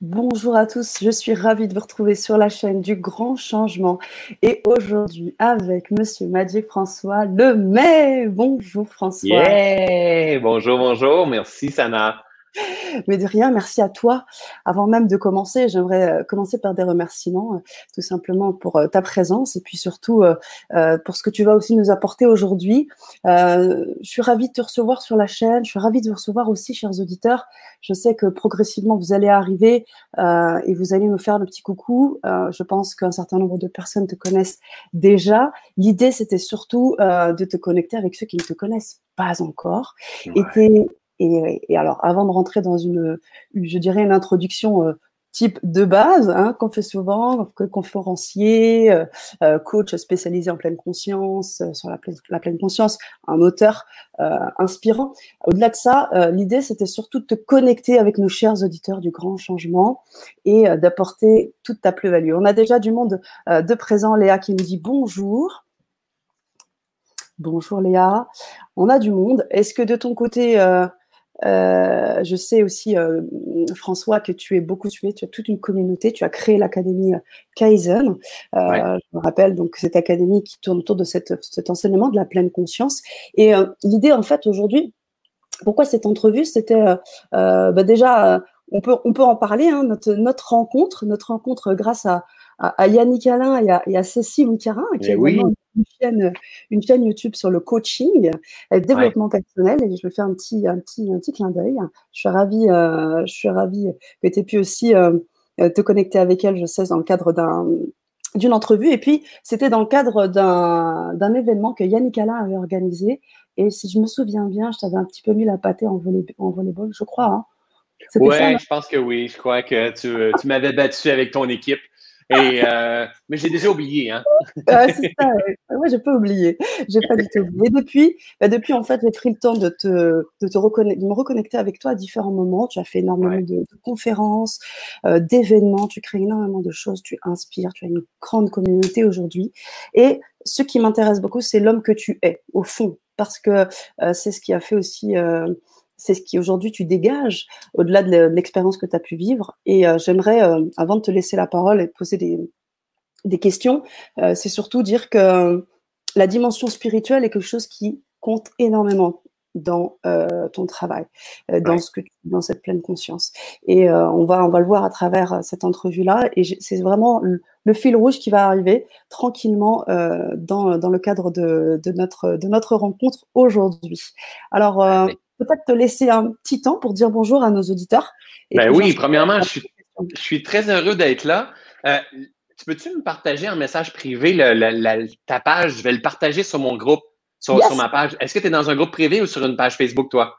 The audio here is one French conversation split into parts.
Bonjour à tous, je suis ravie de vous retrouver sur la chaîne du Grand Changement et aujourd'hui avec Monsieur Magic François Le Mai. Bonjour François. Yeah! Bonjour, bonjour. Merci Sana. Mais de rien, merci à toi. Avant même de commencer, j'aimerais euh, commencer par des remerciements, euh, tout simplement pour euh, ta présence et puis surtout pour ce que tu vas aussi nous apporter aujourd'hui. je suis ravie de te recevoir sur la chaîne, je suis ravie de vous recevoir aussi, chers auditeurs. Je sais que progressivement, vous allez arriver et vous allez me faire le petit coucou. je pense qu'un certain nombre de personnes te connaissent déjà. L'idée, c'était surtout de te connecter avec ceux qui ne te connaissent pas encore. Et et, alors, avant de rentrer dans une, je dirais, une introduction euh, type de base, hein, qu'on fait souvent, conférencier, euh, euh, coach spécialisé en pleine conscience, sur la pleine, la pleine, conscience, un auteur inspirant. Au-delà de ça, l'idée, c'était surtout de te connecter avec nos chers auditeurs du grand changement et d'apporter toute ta plus-value. On a déjà du monde de présent, Léa qui nous dit bonjour. Bonjour Léa. On a du monde. Est-ce que de ton côté, euh, je sais aussi, euh, François, que tu es beaucoup suivi, tu as toute une communauté, tu as créé l'académie euh, Kaizen. Je me rappelle donc cette académie qui tourne autour de cette, cet enseignement de la pleine conscience. Et l'idée, en fait, aujourd'hui, pourquoi cette entrevue? C'était bah déjà, on peut, on peut en parler, hein, notre, notre rencontre, notre rencontre grâce à, à, Yannick Alain et à, et à Cécile Carin, qui est oui une chaîne, une chaîne YouTube sur le coaching et le développement personnel. Et je vais faire un petit, un petit, un petit clin d'œil. Je suis ravie, euh, je suis ravie que tu aies pu aussi euh, te connecter avec elle, je sais, dans le cadre d'un d'une entrevue. Et puis, c'était dans le cadre d'un événement que Yannick Alain avait organisé. Et si je me souviens bien, je t'avais un petit peu mis la pâtée en, volley, en volleyball, je crois. Hein. Oui, je pense que oui. Je crois que tu, tu m'avais battu avec ton équipe. Et, euh, mais j'ai déjà oublié. Hein? c'est ça. Ouais, j'ai pas oublié. J'ai pas du tout oublié. Depuis, bah, depuis en fait, j'ai pris le temps de te, de te reconnecter, de me reconnecter avec toi à différents moments. Tu as fait énormément de, conférences, euh, d'événements. Tu crées énormément de choses. Tu inspires. Tu as une grande communauté aujourd'hui. Et ce qui m'intéresse beaucoup, c'est l'homme que tu es au fond, parce que euh, c'est ce qui a fait aussi c'est ce qui aujourd'hui tu dégages au-delà de l'expérience que tu as pu vivre. Et euh, j'aimerais, euh, avant de te laisser la parole et de poser des, des questions, euh, c'est surtout dire que la dimension spirituelle est quelque chose qui compte énormément dans ton travail, dans ce que dans cette pleine conscience. Et on va on va le voir à travers cette entrevue là. Et c'est vraiment le, fil rouge qui va arriver tranquillement dans, dans le cadre de, de notre de notre rencontre aujourd'hui. Alors peut-être te laisser un petit temps pour dire bonjour à nos auditeurs. Ben oui, premièrement, je suis, très heureux d'être là. Euh, tu peux-tu me partager un message privé, ta page? Je vais le partager sur mon groupe, sur, ma page. Est-ce que tu es dans un groupe privé ou sur une page Facebook, toi?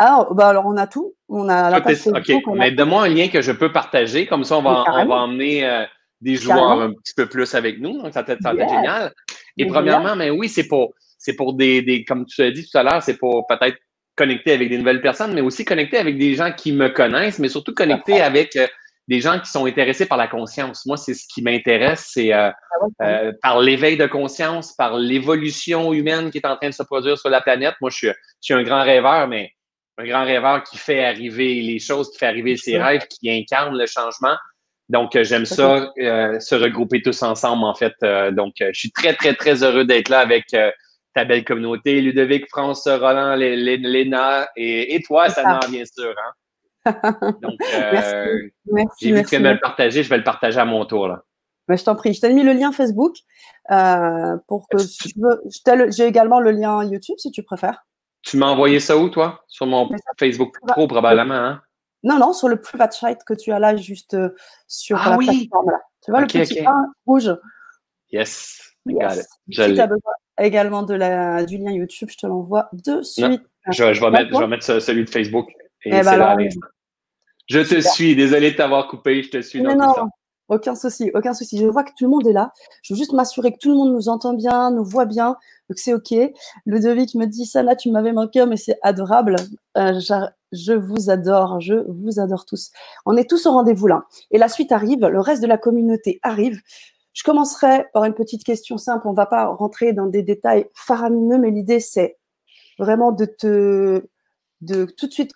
Ah, bah alors on a tout. On a la page Facebook. OK, mais donne-moi un lien que je peux partager. Comme ça, on va, on va emmener euh, des joueurs un petit peu plus avec nous. Donc, ça va être, génial. Et premièrement, mais oui, c'est pour, c'est pour des, des, comme tu as dit tout à l'heure, c'est pour peut-être connecter avec des nouvelles personnes, mais aussi connecter avec des gens qui me connaissent, mais surtout connecter avec euh, des gens qui sont intéressés par la conscience. Moi, c'est ce qui m'intéresse, c'est euh, ah euh, par l'éveil de conscience, par l'évolution humaine qui est en train de se produire sur la planète. Moi, je suis, je suis un grand rêveur, mais un grand rêveur qui fait arriver les choses, qui fait arriver ses rêves, qui incarne le changement. Donc, j'aime ça, se regrouper tous ensemble, en fait. donc, je suis très, très, très heureux d'être là avec ta belle communauté, Ludovic, France, Roland, Léna et, toi, Sana, bien sûr. Hein? Donc, euh, j'ai vu que tu me le partager, je vais le partager à mon tour. Là. Ben, je t'en prie. Je t'ai mis le lien Facebook euh, pour que si tu veux. J'ai également le lien YouTube si tu préfères. Tu m'as envoyé ça où, toi? Sur mon Facebook Pro, probablement, hein? Non, non, sur le private chat que tu as là, juste euh, sur ah, la plateforme. Là. Tu vois le petit rouge? Yes. yes. Si tu as besoin également de la, du lien YouTube, je te l'envoie de suite. je, vais mettre, je vais mettre celui de Facebook. Et eh ben je te suis. Désolé de t'avoir coupé. Je te suis dans tout ça. Aucun souci, aucun souci. Je vois que tout le monde est là. Je veux juste m'assurer que tout le monde nous entend bien, nous voit bien, que c'est OK. Ludovic me dit ça là, tu m'avais manqué, mais c'est adorable. Euh, je vous adore, je vous adore tous. On est tous au rendez-vous là. Et la suite arrive, le reste de la communauté arrive. Je commencerai par une petite question simple. On ne va pas rentrer dans des détails faramineux, mais l'idée, c'est vraiment de te, de tout de suite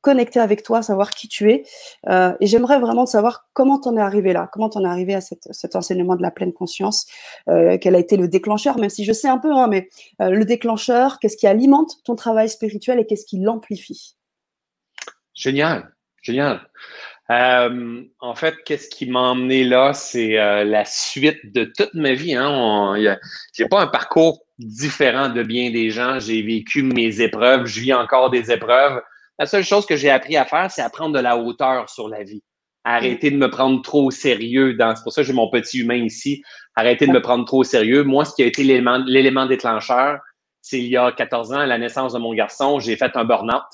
connecter avec toi, savoir qui tu es. Euh, et j'aimerais vraiment savoir comment tu en es arrivé là, comment tu en es arrivé à cet enseignement de la pleine conscience, euh, quel a été le déclencheur, même si je sais un peu, hein, mais euh, le déclencheur, qu'est-ce qui alimente ton travail spirituel et qu'est-ce qui l'amplifie? Génial, génial. Euh, en fait, qu'est-ce qui m'a emmené là, c'est euh, la suite de toute ma vie. Hein. J'ai pas un parcours différent de bien des gens. J'ai vécu mes épreuves, je vis encore des épreuves. La seule chose que j'ai appris à faire, c'est à prendre de la hauteur sur la vie. Arrêter de me prendre trop au sérieux. C'est pour ça que j'ai mon petit humain ici. Arrêter de me prendre trop au sérieux. Moi, ce qui a été l'élément déclencheur, c'est il y a 14 ans, à la naissance de mon garçon, j'ai fait un burn-out.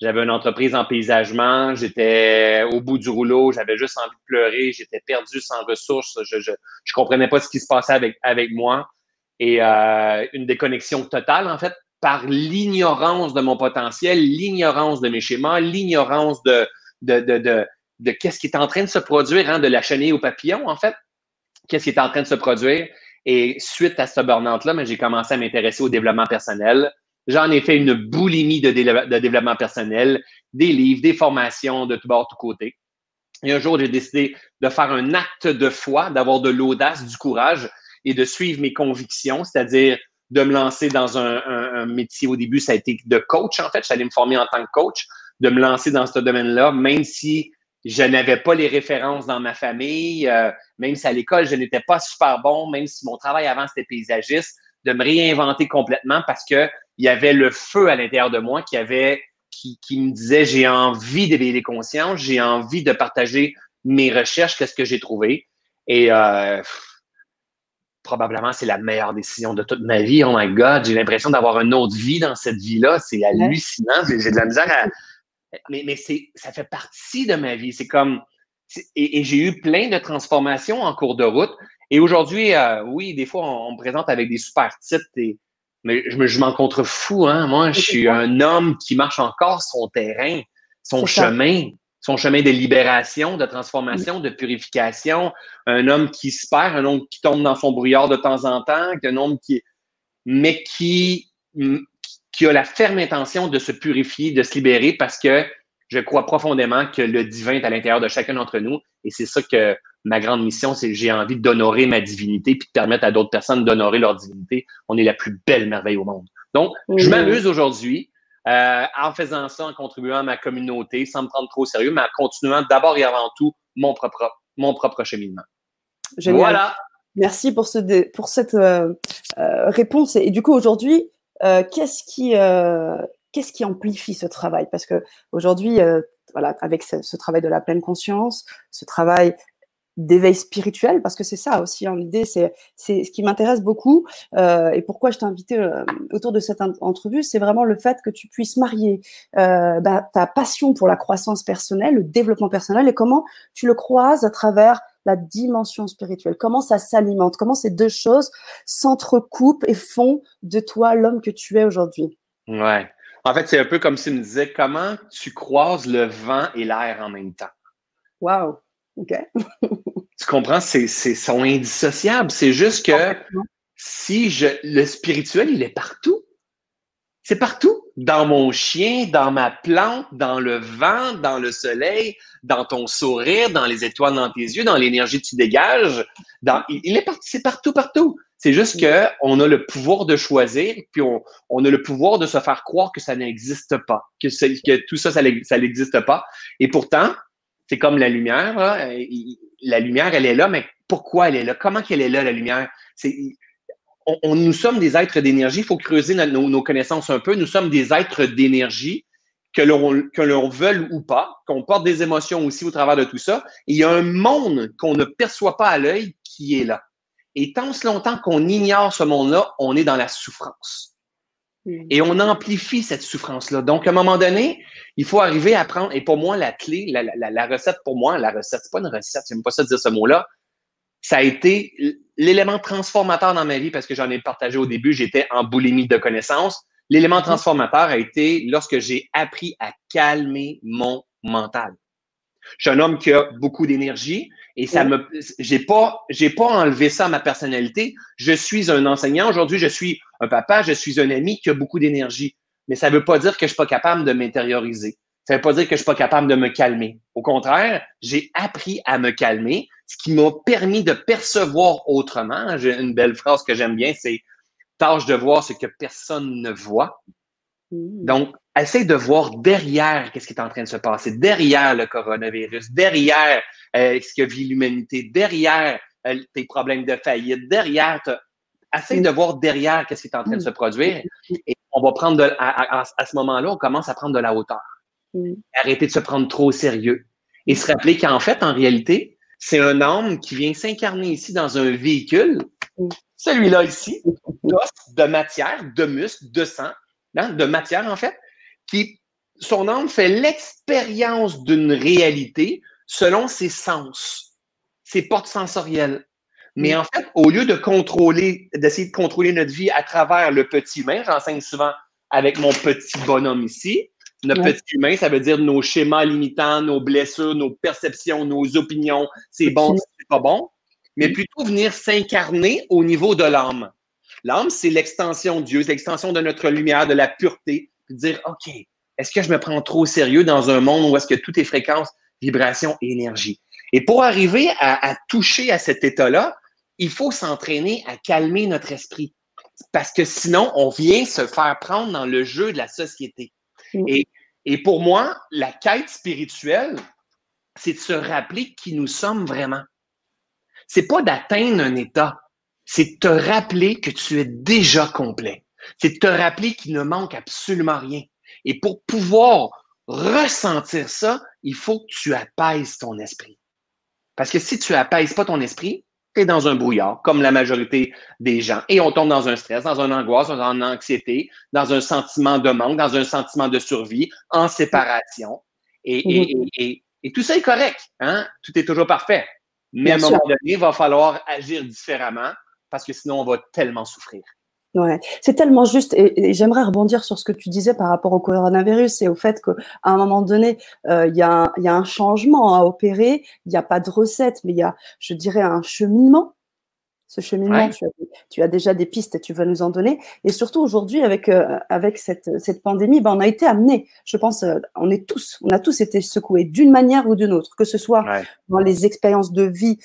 J'avais une entreprise en paysagement, j'étais au bout du rouleau, j'avais juste envie de pleurer, j'étais perdu sans ressources, je, je, je comprenais pas ce qui se passait avec, avec moi. Et euh, une déconnexion totale, en fait, par l'ignorance de mon potentiel, l'ignorance de mes schémas, l'ignorance de, de, de, de, de qu'est-ce qui est en train de se produire, hein, de la chenille au papillon, en fait. Qu'est-ce qui est en train de se produire? Et suite à ce burn-out-là, j'ai commencé à m'intéresser au développement personnel, J'en ai fait une boulimie de, développement personnel, des livres, des formations de tout bord, tout côté. Et un jour, j'ai décidé de faire un acte de foi, d'avoir de l'audace, du courage et de suivre mes convictions, c'est-à-dire de me lancer dans un, métier. Au début, ça a été de coach, en fait. J'allais me former en tant que coach, de me lancer dans ce domaine-là, même si je n'avais pas les références dans ma famille, euh, même si à l'école, je n'étais pas super bon, même si mon travail avant, c'était paysagiste, de me réinventer complètement parce que il y avait le feu à l'intérieur de moi qui avait qui, qui me disait j'ai envie d'éveiller consciences, j'ai envie de partager mes recherches, qu'est-ce que j'ai trouvé. Et euh, probablement c'est la meilleure décision de toute ma vie. Oh my God, j'ai l'impression d'avoir une autre vie dans cette vie-là. C'est hallucinant. J'ai de la misère à. Mais, mais c'est, ça fait partie de ma vie. C'est comme. Et, et j'ai eu plein de transformations en cours de route. Et aujourd'hui, euh, oui, des fois, on, me présente avec des super titres et mais je, je m'en contrefous, hein. Moi, je suis un homme qui marche encore son terrain, son chemin, son chemin de libération, de transformation, de purification. Un homme qui se perd, un homme qui tombe dans son brouillard de temps en temps, un homme qui, mais qui, qui a la ferme intention de se purifier, de se libérer parce que je crois profondément que le divin est à l'intérieur de chacun d'entre nous. Et c'est ça que ma grande mission, c'est que j'ai envie d'honorer ma divinité puis de permettre à d'autres personnes d'honorer leur divinité. On est la plus belle merveille au monde. Donc, je m'amuse aujourd'hui euh, en faisant ça, en contribuant à ma communauté, sans me prendre trop au sérieux, mais en continuant d'abord et avant tout mon propre, mon propre cheminement. Voilà. Merci pour, ce, pour cette euh, euh, réponse. Et du coup, aujourd'hui, qu'est-ce qui, qu'est-ce qui amplifie ce travail? Parce que aujourd'hui, voilà, avec ce, ce, travail de la pleine conscience, ce travail d'éveil spirituel, parce que c'est ça aussi, hein, l'idée, c'est, ce qui m'intéresse beaucoup, euh, et pourquoi je t'ai invité euh, autour de cette entrevue, c'est vraiment le fait que tu puisses marier euh, bah, ta passion pour la croissance personnelle, le développement personnel, et comment tu le croises à travers la dimension spirituelle, comment ça s'alimente, comment ces deux choses s'entrecoupent et font de toi l'homme que tu es aujourd'hui? Ouais. En fait, c'est un peu comme si me disait comment tu croises le vent et l'air en même temps. Wow. OK. tu comprends? C'est, c'est, sont indissociables. C'est juste que si je, le spirituel, il est partout. C'est partout. Dans mon chien, dans ma plante, dans le vent, dans le soleil, dans ton sourire, dans les étoiles dans tes yeux, dans l'énergie que tu dégages. Dans, il est parti, c'est partout, partout. C'est juste que on a le pouvoir de choisir, puis on, on, a le pouvoir de se faire croire que ça n'existe pas, que, que tout ça, ça n'existe pas. Et pourtant, c'est comme la lumière. La lumière, elle est là, mais pourquoi elle est là? Comment qu'elle est là, la lumière? On, nous sommes des êtres d'énergie. Il faut creuser nos, connaissances un peu. Nous sommes des êtres d'énergie, que l'on, que l'on veuille ou pas, qu'on porte des émotions aussi au travers de tout ça. il y a un monde qu'on ne perçoit pas à l'œil qui est là. Et tant ce longtemps qu'on ignore ce monde-là, on est dans la souffrance. Mm. Et on amplifie cette souffrance-là. Donc, à un moment donné, il faut arriver à prendre, et pour moi, la clé, la, recette pour moi, la recette, c'est pas une recette, j'aime pas ça dire ce mot-là, ça a été l'élément transformateur dans ma vie parce que j'en ai partagé au début, j'étais en boulimie de connaissances. L'élément transformateur a été lorsque j'ai appris à calmer mon mental. Je suis un homme qui a beaucoup d'énergie et ça me, j'ai pas, j'ai pas enlevé ça à ma personnalité. Je suis un enseignant. Aujourd'hui, je suis un papa, je suis un ami qui a beaucoup d'énergie. Mais ça veut pas dire que je suis pas capable de m'intérioriser. Ça ne veut pas dire que je ne suis pas capable de me calmer. Au contraire, j'ai appris à me calmer, ce qui m'a permis de percevoir autrement. J'ai une belle phrase que j'aime bien, c'est tâche de voir ce que personne ne voit. Mmh. Donc, essaye de voir derrière qu'est-ce qui est en train de se passer, derrière le coronavirus, derrière euh, ce que vit l'humanité, derrière euh, tes problèmes de faillite, derrière. Essaye de voir derrière qu'est-ce qui est en train de se produire. Et on va prendre de, à, ce moment-là, on commence à prendre de la hauteur. Arrêter de se prendre trop au sérieux. Et se rappeler qu'en fait, en réalité, c'est un homme qui vient s'incarner ici dans un véhicule, celui-là ici, de matière, de muscle, de sang, hein, de matière en fait, qui, son âme fait l'expérience d'une réalité selon ses sens, ses portes sensorielles. Mais en fait, au lieu de contrôler, d'essayer de contrôler notre vie à travers le petit humain, j'enseigne souvent avec mon petit bonhomme ici. Notre petit humain, ça veut dire nos schémas limitants, nos blessures, nos perceptions, nos opinions. C'est bon, c'est pas bon. Mais plutôt venir s'incarner au niveau de l'âme. L'âme, c'est l'extension de Dieu, c'est l'extension de notre lumière, de la pureté. Puis dire, OK, est-ce que je me prends trop au sérieux dans un monde où est-ce que tout est fréquence, vibration et énergie? Et pour arriver à, toucher à cet état-là, il faut s'entraîner à calmer notre esprit. Parce que sinon, on vient se faire prendre dans le jeu de la société. Mm. Et, et pour moi, la quête spirituelle, c'est de se rappeler qui nous sommes vraiment. C'est pas d'atteindre un état, c'est de te rappeler que tu es déjà complet. C'est de te rappeler qu'il ne manque absolument rien. Et pour pouvoir ressentir ça, il faut que tu apaises ton esprit. Parce que si tu apaises pas ton esprit, tu es dans un brouillard, comme la majorité des gens. Et on tombe dans un stress, dans une angoisse, dans une anxiété, dans un sentiment de manque, dans un sentiment de survie, en séparation. Et, et, et, tout ça est correct. Hein? Tout est toujours parfait. Mais à un moment donné, il va falloir agir différemment parce que sinon, on va tellement souffrir. Ouais, c'est tellement juste et, j'aimerais rebondir sur ce que tu disais par rapport au coronavirus et au fait qu'à un moment donné, euh, il y, a un changement à opérer, il n'y a pas de recette, mais il y a, je dirais, un cheminement. Ce cheminement, tu, as, déjà des pistes et tu vas nous en donner. Et surtout aujourd'hui, avec, euh, avec cette, cette pandémie, ben, on a été amené, je pense, euh, on est tous, on a tous été secoués d'une manière ou d'une autre, que ce soit dans les expériences de vie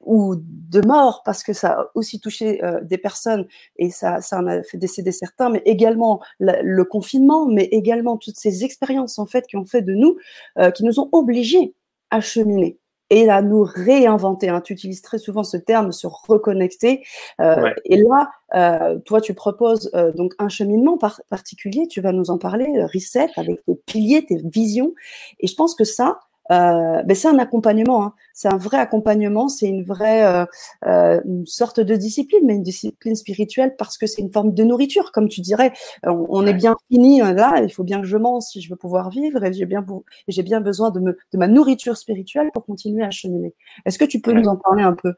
ou de mort parce que ça a aussi touché euh, des personnes et ça, ça en a fait décéder certains, mais également le confinement, mais également toutes ces expériences en fait qui ont fait de nous, euh, qui nous ont obligés à cheminer et à nous réinventer. Hein. Tu utilises très souvent ce terme, se reconnecter. Euh, Et là, euh, toi, tu proposes euh, donc un cheminement particulier. Tu vas nous en parler, reset avec tes piliers, tes visions. Et je pense que ça, euh, ben c'est un accompagnement. Hein. C'est un vrai accompagnement. C'est une vraie euh, euh, une sorte de discipline, mais une discipline spirituelle parce que c'est une forme de nourriture, comme tu dirais. On, est bien fini là. Il faut bien que je mange si je veux pouvoir vivre et j'ai bien j'ai bien besoin de me de ma nourriture spirituelle pour continuer à cheminer. Est-ce que tu peux nous en parler un peu?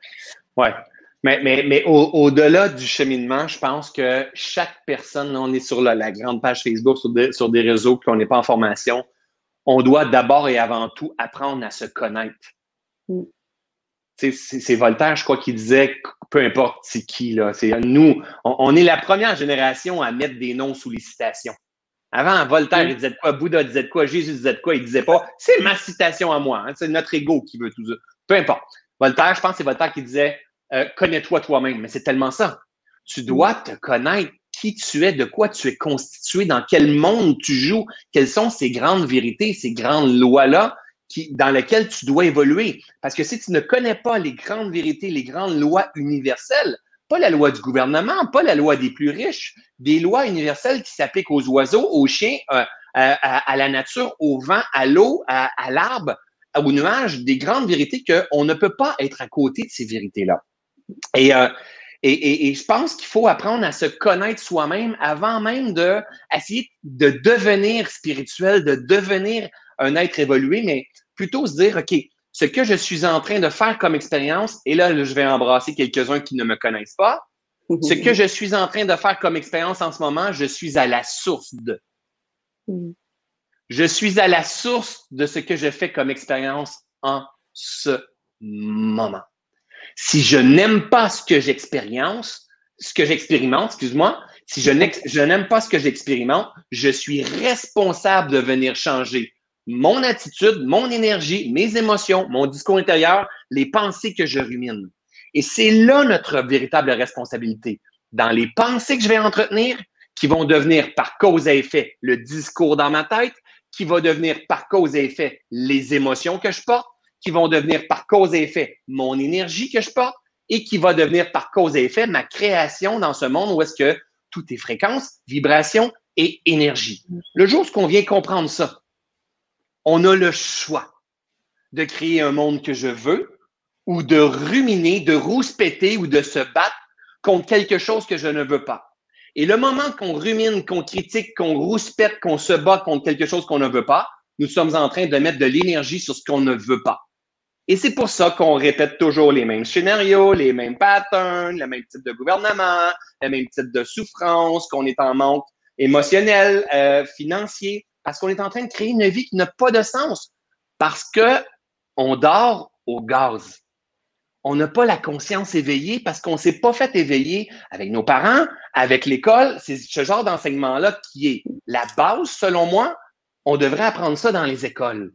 Ouais. Mais, mais, mais au-delà du cheminement, je pense que chaque personne, on est sur la, la grande page Facebook, sur des, sur des réseaux, puis on n'est pas en formation on doit d'abord et avant tout apprendre à se connaître. Mm. C'est Voltaire, je crois, qui disait peu importe c'est qui, là. C'est nous, on, est la première génération à mettre des noms sous les citations. Avant, Voltaire, mm. il disait de quoi, Bouddha disait de quoi, Jésus disait de quoi, il disait pas c'est ma citation à moi, hein. c'est notre ego qui veut tout ça. Peu importe. Voltaire, je pense que c'est Voltaire qui disait euh, connais-toi toi-même, mais c'est tellement ça. Tu dois te connaître qui tu es, de quoi tu es constitué, dans quel monde tu joues, quelles sont ces grandes vérités, ces grandes lois-là dans lesquelles tu dois évoluer. Parce que si tu ne connais pas les grandes vérités, les grandes lois universelles, pas la loi du gouvernement, pas la loi des plus riches, des lois universelles qui s'appliquent aux oiseaux, aux chiens, euh, à, la nature, au vent, à l'eau, à, l'arbre, aux nuages, des grandes vérités qu'on ne peut pas être à côté de ces vérités-là. Et euh, et, je pense qu'il faut apprendre à se connaître soi-même avant même de essayer de devenir spirituel, de devenir un être évolué, mais plutôt se dire, OK, ce que je suis en train de faire comme expérience, et là, je vais embrasser quelques-uns qui ne me connaissent pas, ce que je suis en train de faire comme expérience en ce moment, je suis à la source de. Je suis à la source de ce que je fais comme expérience en ce moment. Si je n'aime pas ce que j'expérience, ce que j'expérimente, excuse-moi, Si je n'aime pas ce que j'expérimente, je suis responsable de venir changer mon attitude, mon énergie, mes émotions, mon discours intérieur, les pensées que je rumine. Et c'est là notre véritable responsabilité. Dans les pensées que je vais entretenir, qui vont devenir par cause et effet le discours dans ma tête, qui va devenir par cause et effet les émotions que je porte, qui vont devenir par cause et effet mon énergie que je porte, et qui va devenir par cause et effet ma création dans ce monde où est-ce que tout est fréquence, vibration et énergie. Le jour où on vient comprendre ça, on a le choix de créer un monde que je veux ou de ruminer, de rouspéter ou de se battre contre quelque chose que je ne veux pas. Et le moment qu'on rumine, qu'on critique, qu'on rouspète, qu'on se bat contre quelque chose qu'on ne veut pas, nous sommes en train de mettre de l'énergie sur ce qu'on ne veut pas. Et c'est pour ça qu'on répète toujours les mêmes scénarios, les mêmes patterns, le même type de gouvernement, le même type de souffrance, qu'on est en manque émotionnel, euh, financier, parce qu'on est en train de créer une vie qui n'a pas de sens, parce que on dort au gaz. On n'a pas la conscience éveillée parce qu'on ne s'est pas fait éveiller avec nos parents, avec l'école. C'est ce genre d'enseignement-là qui est la base, selon moi. On devrait apprendre ça dans les écoles.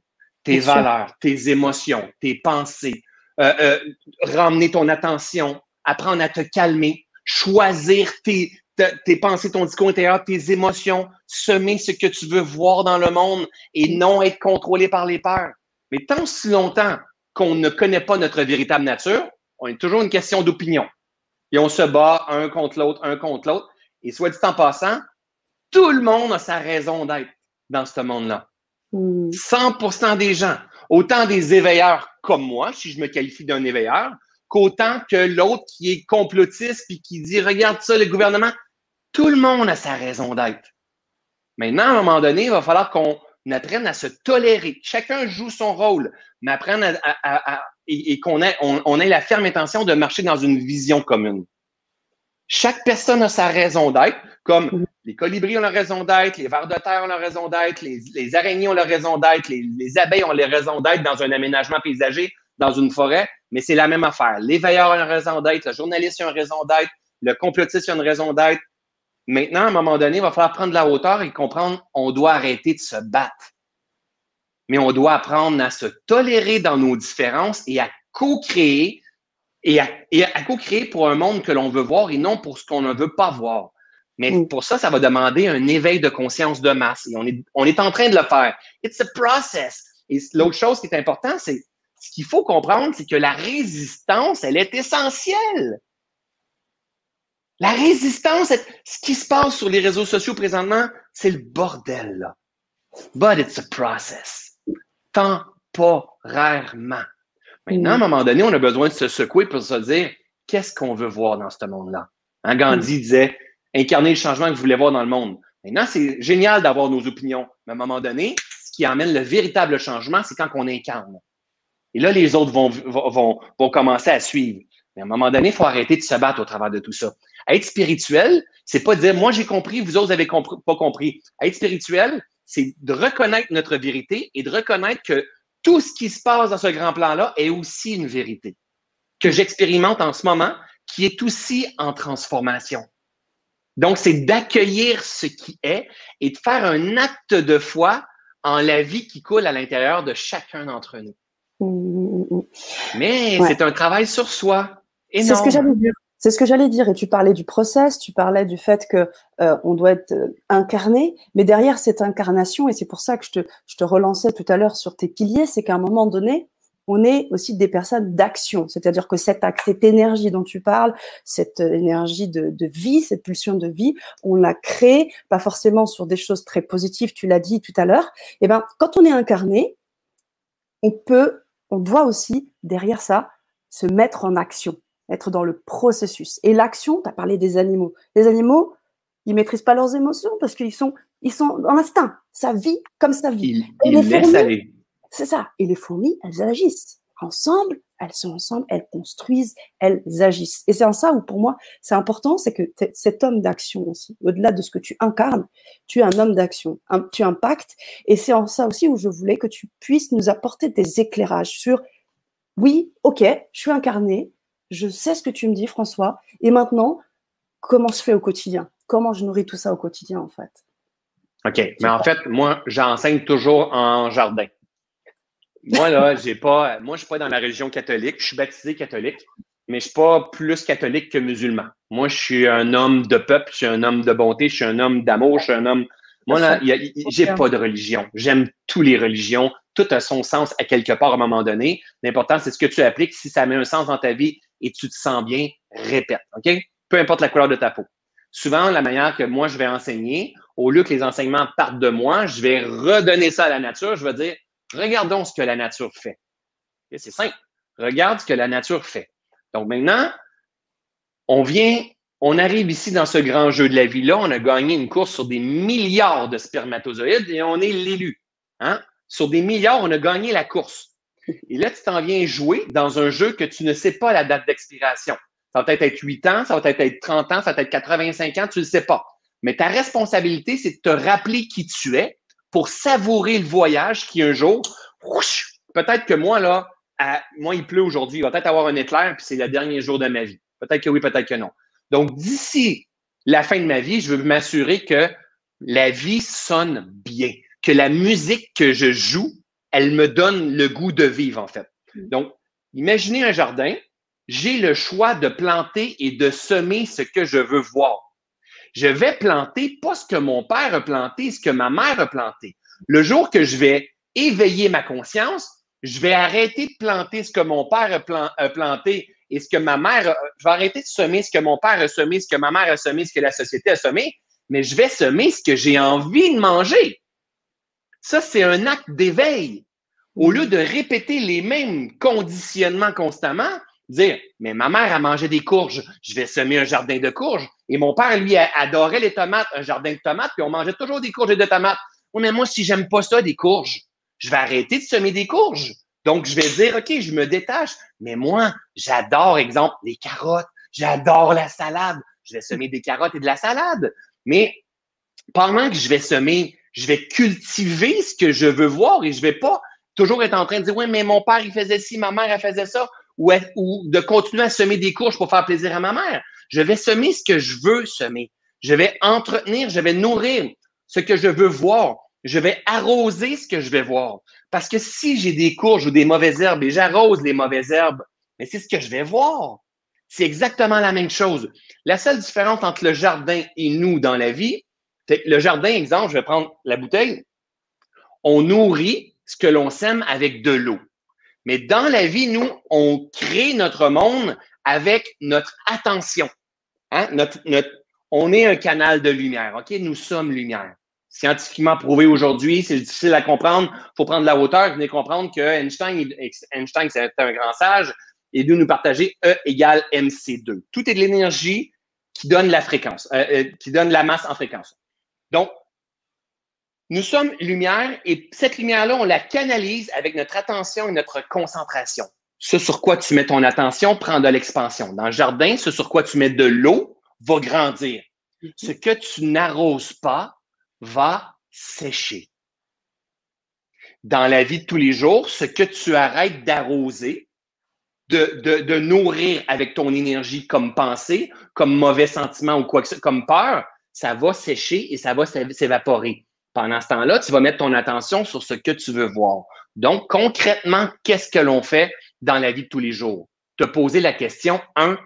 Tes valeurs, tes émotions, tes pensées, euh, euh, ramener ton attention, apprendre à te calmer, choisir tes, tes pensées, ton discours intérieur, tes émotions, semer ce que tu veux voir dans le monde et non être contrôlé par les peurs. Mais tant si longtemps qu'on ne connaît pas notre véritable nature, on est toujours une question d'opinion. Et on se bat un contre l'autre, un contre l'autre. Et soit dit en passant, tout le monde a sa raison d'être dans ce monde-là. 100% hmm. des gens, autant des éveilleurs comme moi, si je me qualifie d'un éveilleur, qu'autant que l'autre qui est complotiste puis qui dit regarde ça le gouvernement, tout le monde a sa raison d'être. Maintenant, à un moment donné, il va falloir qu'on apprenne à se tolérer. Chacun joue son rôle, mais apprenne à, et, qu'on ait, on, ait la ferme intention de marcher dans une vision commune. Chaque personne a sa raison d'être, comme les colibris ont leur raison d'être, les vers de terre ont leur raison d'être, les, araignées ont leur raison d'être, les, les, abeilles ont leur raison d'être dans un aménagement paysager, dans une forêt, mais c'est la même affaire. Les veilleurs ont leur raison d'être, le journaliste a une raison d'être, le complotiste a une raison d'être, Maintenant, à un moment donné, il va falloir prendre la hauteur et comprendre on doit arrêter de se battre. Mais on doit apprendre à se tolérer dans nos différences et à co-créer et à, co-créer pour un monde que l'on veut voir et non pour ce qu'on ne veut pas voir. Mais mm. pour ça, ça va demander un éveil de conscience de masse. Et on est, on est en train de le faire. It's a process. Et l'autre chose qui est importante, c'est ce qu'il faut comprendre, c'est que la résistance, elle est essentielle. La résistance, ce qui se passe sur les réseaux sociaux présentement, c'est le bordel, là. But it's a process. Temporairement. Maintenant, à un moment donné, on a besoin de se secouer pour se dire qu'est-ce qu'on veut voir dans ce monde-là? Hein, Gandhi disait incarner le changement que vous voulez voir dans le monde. Maintenant, c'est génial d'avoir nos opinions, mais à un moment donné, ce qui amène le véritable changement, c'est quand on incarne. Et là, les autres vont, commencer à suivre. Mais à un moment donné, il faut arrêter de se battre au travers de tout ça. Être spirituel, c'est pas dire moi j'ai compris, vous autres avez pas compris. Être spirituel, c'est de reconnaître notre vérité et de reconnaître que tout ce qui se passe dans ce grand plan-là est aussi une vérité que j'expérimente en ce moment, qui est aussi en transformation. Donc, c'est d'accueillir ce qui est et de faire un acte de foi en la vie qui coule à l'intérieur de chacun d'entre nous. Mmh, mmh, mmh, Mais c'est un travail sur soi. C'est ce que j'allais dire. C'est ce que j'allais dire. Et tu parlais du process, tu parlais du fait que euh, on doit être euh, incarné, mais derrière cette incarnation, et c'est pour ça que je te, je te relançais tout à l'heure sur tes piliers, c'est qu'à un moment donné, on est aussi des personnes d'action. C'est-à-dire que cette, cette énergie dont tu parles, cette énergie de, de vie, cette pulsion de vie, on l'a créée, pas forcément sur des choses très positives, tu l'as dit tout à l'heure. Et eh ben, quand on est incarné, on peut, on doit aussi, derrière ça, se mettre en action être dans le processus. Et l'action, tu as parlé des animaux. Les animaux, ils maîtrisent pas leurs émotions parce qu'ils sont, ils sont en instinct. Ça vit comme ça vit. Ils, ils laissent aller. C'est ça. Et les fourmis, elles agissent. Ensemble, elles sont ensemble, elles construisent, elles agissent. Et c'est en ça où, pour moi, c'est important, c'est que cet homme d'action aussi, au-delà de ce que tu incarnes, tu es un homme d'action, tu impactes. Et c'est en ça aussi où je voulais que tu puisses nous apporter des éclairages sur, oui, ok, je suis incarné, je sais ce que tu me dis, François, et maintenant, comment se fait au quotidien? Comment je nourris tout ça au quotidien, en fait? OK. Mais en fait, moi, j'enseigne toujours en jardin. Moi, là, j'ai pas. Moi, je suis pas dans la religion catholique. Je suis baptisé catholique, mais je suis pas plus catholique que musulman. Moi, je suis un homme de peuple, je suis un homme de bonté, je suis un homme d'amour, je suis un homme. Moi, là, j'ai pas de religion. J'aime toutes les religions. Tout a son sens à quelque part à un moment donné. L'important, c'est ce que tu appliques. Si ça met un sens dans ta vie et tu te sens bien, répète. OK? Peu importe la couleur de ta peau. Souvent, la manière que moi, je vais enseigner, au lieu que les enseignements partent de moi, je vais redonner ça à la nature. Je vais dire, regardons ce que la nature fait. C'est simple. Regarde ce que la nature fait. Donc maintenant, on vient, on arrive ici dans ce grand jeu de la vie-là. On a gagné une course sur des milliards de spermatozoïdes et on est l'élu. Hein? Sur des milliards, on a gagné la course. Et là, tu t'en viens jouer dans un jeu que tu ne sais pas la date d'expiration. Ça va peut-être être 8 ans, ça va peut-être être 30 ans, ça va peut être 85 ans, tu ne le sais pas. Mais ta responsabilité, c'est de te rappeler qui tu es pour savourer le voyage qui un jour, peut-être que moi, là, moi, il pleut aujourd'hui, il va peut-être avoir un éclair, puis c'est le dernier jour de ma vie. Peut-être que oui, peut-être que non. Donc, d'ici la fin de ma vie, je veux m'assurer que la vie sonne bien, que la musique que je joue, elle me donne le goût de vivre, en fait. Mm. Donc, imaginez un jardin, j'ai le choix de planter et de semer ce que je veux voir. Je vais planter pas ce que mon père a planté, ce que ma mère a planté. Le jour que je vais éveiller ma conscience, je vais arrêter de planter ce que mon père a, planté et ce que ma mère, a, je vais arrêter de semer ce que mon père a semé, ce que ma mère a semé, ce que la société a semé, mais je vais semer ce que j'ai envie de manger. Ça, c'est un acte d'éveil. Au lieu de répéter les mêmes conditionnements constamment, dire, mais ma mère a mangé des courges, je vais semer un jardin de courges. Et mon père, lui, adorait les tomates, un jardin de tomates, puis on mangeait toujours des courges et des tomates. Oui, mais moi, si j'aime pas ça, des courges, je vais arrêter de semer des courges. Donc, je vais dire, OK, je me détache. Mais moi, j'adore, exemple, les carottes. J'adore la salade. Je vais semer des carottes et de la salade. Mais pendant que je vais semer, je vais cultiver ce que je veux voir et je vais pas toujours être en train de dire, oui, mais mon père, il faisait ci, ma mère, elle faisait ça ou, de continuer à semer des courges pour faire plaisir à ma mère. Je vais semer ce que je veux semer. Je vais entretenir, je vais nourrir ce que je veux voir. Je vais arroser ce que je vais voir. Parce que si j'ai des courges ou des mauvaises herbes et j'arrose les mauvaises herbes, mais c'est ce que je vais voir. C'est exactement la même chose. La seule différence entre le jardin et nous dans la vie, le jardin, exemple, je vais prendre la bouteille. On nourrit ce que l'on sème avec de l'eau. Mais dans la vie, nous, on crée notre monde avec notre attention. Hein? On est un canal de lumière. OK? Nous sommes lumière. Scientifiquement prouvé aujourd'hui, c'est difficile à comprendre. Il faut prendre la hauteur. Venez comprendre que Einstein, Einstein c'est un grand sage, et de nous partager E égale MC2. Tout est de l'énergie qui donne la fréquence, euh, euh, qui donne la masse en fréquence. Donc, nous sommes lumière et cette lumière-là, on la canalise avec notre attention et notre concentration. Ce sur quoi tu mets ton attention prend de l'expansion. Dans le jardin, ce sur quoi tu mets de l'eau va grandir. Mhm. Ce que tu n'arroses pas va sécher. Dans la vie de tous les jours, ce que tu arrêtes d'arroser, de, de, de, nourrir avec ton énergie comme pensée, comme mauvais sentiment ou quoi que ce comme peur, ça va sécher et ça va s'évaporer. Pendant ce temps-là, tu vas mettre ton attention sur ce que tu veux voir. Donc, concrètement, qu'est-ce que l'on fait dans la vie de tous les jours? Te poser la question, un,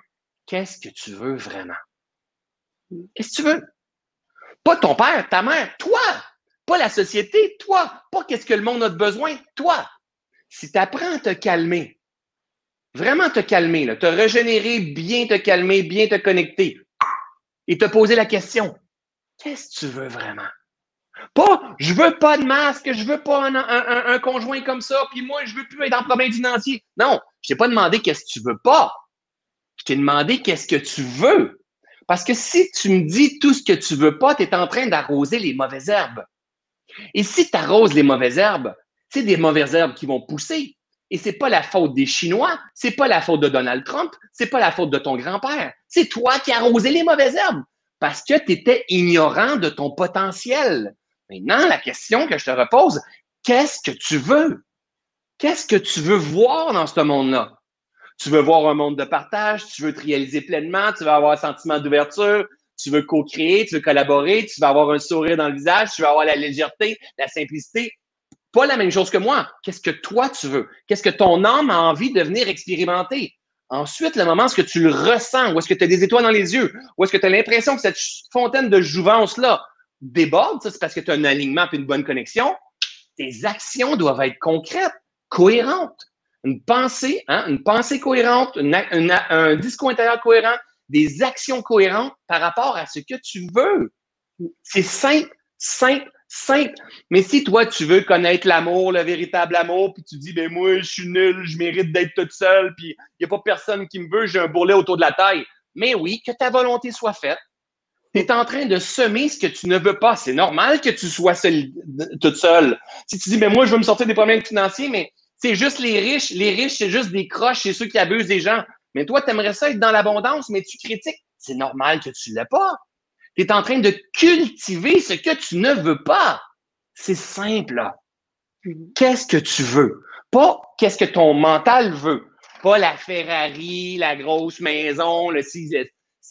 qu'est-ce que tu veux vraiment? Qu'est-ce que tu veux? Pas ton père, ta mère, toi! Pas la société, toi! Pas qu'est-ce que le monde a de besoin, toi! Si tu apprends à te calmer, vraiment te calmer, te régénérer, bien te calmer, bien te connecter et te poser la question, qu'est-ce que tu veux vraiment? Pas, je veux pas de masque, je veux pas un, conjoint comme ça, puis moi, je veux plus être en problème financier. Non, je t'ai pas demandé qu'est-ce que tu veux pas. Je t'ai demandé qu'est-ce que tu veux. Parce que si tu me dis tout ce que tu veux pas, tu es en train d'arroser les mauvaises herbes. Et si tu arroses les mauvaises herbes, c'est des mauvaises herbes qui vont pousser. Et c'est pas la faute des Chinois, c'est pas la faute de Donald Trump, c'est pas la faute de ton grand-père. C'est toi qui as arrosé les mauvaises herbes parce que tu étais ignorant de ton potentiel. Maintenant, la question que je te repose, qu'est-ce que tu veux? Qu'est-ce que tu veux voir dans ce monde-là? Tu veux voir un monde de partage, tu veux te réaliser pleinement, tu veux avoir un sentiment d'ouverture, tu veux co-créer, tu veux collaborer, tu vas avoir un sourire dans le visage, tu vas avoir la légèreté, la simplicité. Pas la même chose que moi. Qu'est-ce que toi tu veux? Qu'est-ce que ton âme a envie de venir expérimenter? Ensuite, le moment où tu le ressens, où est-ce que tu as des étoiles dans les yeux, où est-ce que tu as l'impression que cette fontaine de jouvence-là déborde, ça c'est parce que tu as un alignement et une bonne connexion, tes actions doivent être concrètes, cohérentes. Une pensée, hein, une pensée cohérente, un discours intérieur cohérent, des actions cohérentes par rapport à ce que tu veux. C'est simple, simple, simple. Mais si toi, tu veux connaître l'amour, le véritable amour, puis tu dis, ben moi, je suis nul, je mérite d'être toute seule, puis il n'y a pas personne qui me veut, j'ai un bourrelet autour de la taille. Mais oui, que ta volonté soit faite. Tu es en train de semer ce que tu ne veux pas. C'est normal que tu sois seul, toute seule. Si tu dis, ben moi, je veux me sortir des problèmes financiers, mais c'est juste les riches. Les riches, c'est juste des croches, c'est ceux qui abusent des gens. Mais toi, tu aimerais ça être dans l'abondance, mais tu critiques. C'est normal que tu ne l'aies pas. Tu es en train de cultiver ce que tu ne veux pas. C'est simple. Qu'est-ce que tu veux? Pas qu'est-ce que ton mental veut. Pas la Ferrari, la grosse maison, le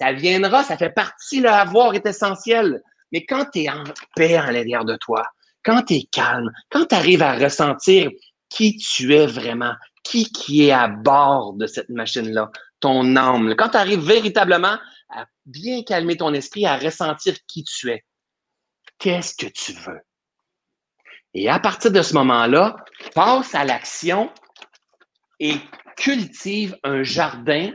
Ça viendra, ça fait partie, là, avoir est essentiel. Mais quand tu es en paix en l'arrière de toi, quand tu es calme, quand tu arrives à ressentir qui tu es vraiment, qui qui est à bord de cette machine-là, ton âme. Quand tu arrives véritablement à bien calmer ton esprit, à ressentir qui tu es, qu'est-ce que tu veux? Et à partir de ce moment-là, passe à l'action et cultive un jardin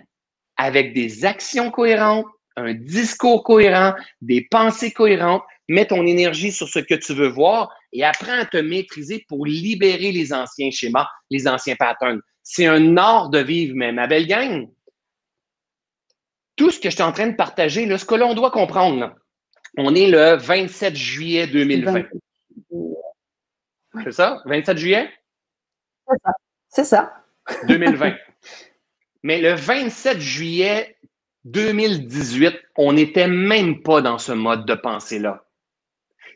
avec des actions cohérentes, un discours cohérent, des pensées cohérentes. Mets ton énergie sur ce que tu veux voir et apprends à te maîtriser pour libérer les anciens schémas, les anciens patterns. C'est un art de vivre, mais ma belle gang, tout ce que je suis en train de partager, là, ce que l'on doit comprendre, on est le 27 juillet 2020. C'est ça? 27 juillet? C'est ça. 2020. Mais le 27 juillet 2018, on n'était même pas dans ce mode de pensée-là.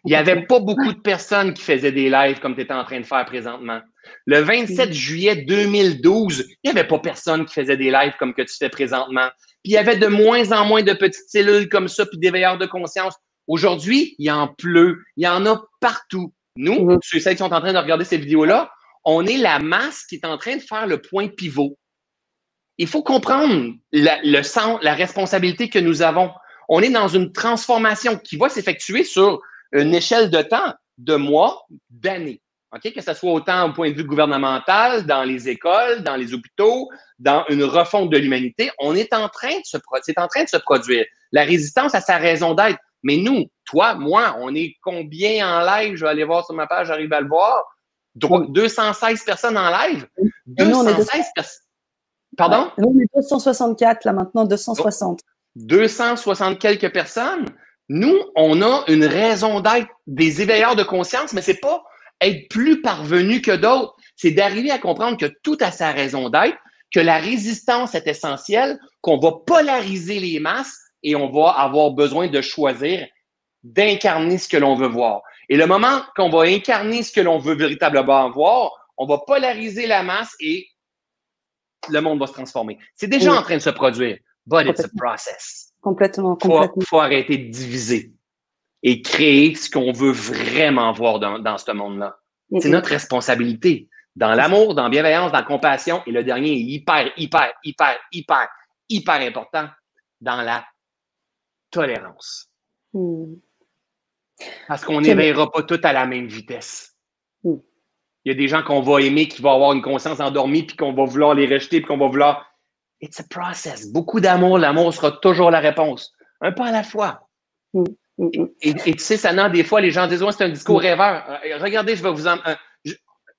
Il n'y avait pas beaucoup de personnes qui faisaient des lives comme tu étais en train de faire présentement. Le 27 juillet 2012, il n'y avait pas personne qui faisait des lives comme que tu fais présentement. Puis il y avait de moins en moins de petites cellules comme ça, puis des veilleurs de conscience. Aujourd'hui, il y en pleut. Il y en a partout. Nous, mhm. ceux qui sont en train de regarder ces vidéos-là, on est la masse qui est en train de faire le point pivot. Il faut comprendre le sens, la responsabilité que nous avons. On est dans une transformation qui va s'effectuer sur une échelle de temps de mois, d'années. Que ce soit autant au point de vue gouvernemental, dans les écoles, dans les hôpitaux, dans une refonte de l'humanité, on est en train de se c'est en train de se produire. La résistance a sa raison d'être. Mais nous, toi, moi, on est combien en live? Je vais aller voir sur ma page, j'arrive à le voir. 216 personnes en live? 216 personnes. Pardon? Nous, on est 264 là maintenant, 260. 260 quelques personnes. Nous, on a une raison d'être des éveilleurs de conscience, mais c'est pas être plus parvenu que d'autres. C'est d'arriver à comprendre que tout a sa raison d'être, que la résistance est essentielle, qu'on va polariser les masses et on va avoir besoin de choisir d'incarner ce que l'on veut voir. Et le moment qu'on va incarner ce que l'on veut véritablement voir, on va polariser la masse et le monde va se transformer. C'est déjà en train de se produire, but it's a process. Complètement, complètement. Il faut, arrêter de diviser et créer ce qu'on veut vraiment voir dans, ce monde-là. C'est notre responsabilité. Dans l'amour, dans la bienveillance, dans la compassion. Et le dernier est hyper, hyper, hyper, hyper, hyper important. Dans la tolérance. Hmm. Parce qu'on n'éveillera pas tout à la même vitesse. Hmm. Il y a des gens qu'on va aimer, qui vont avoir une conscience endormie, puis qu'on va vouloir les rejeter, puis qu'on va vouloir It's a process. Beaucoup d'amour. L'amour sera toujours la réponse. Un pas à la fois. Mm, mm, mm. Et, tu sais, ça des fois, les gens disent, c'est un discours rêveur. Euh, regardez, je vais vous en. Euh,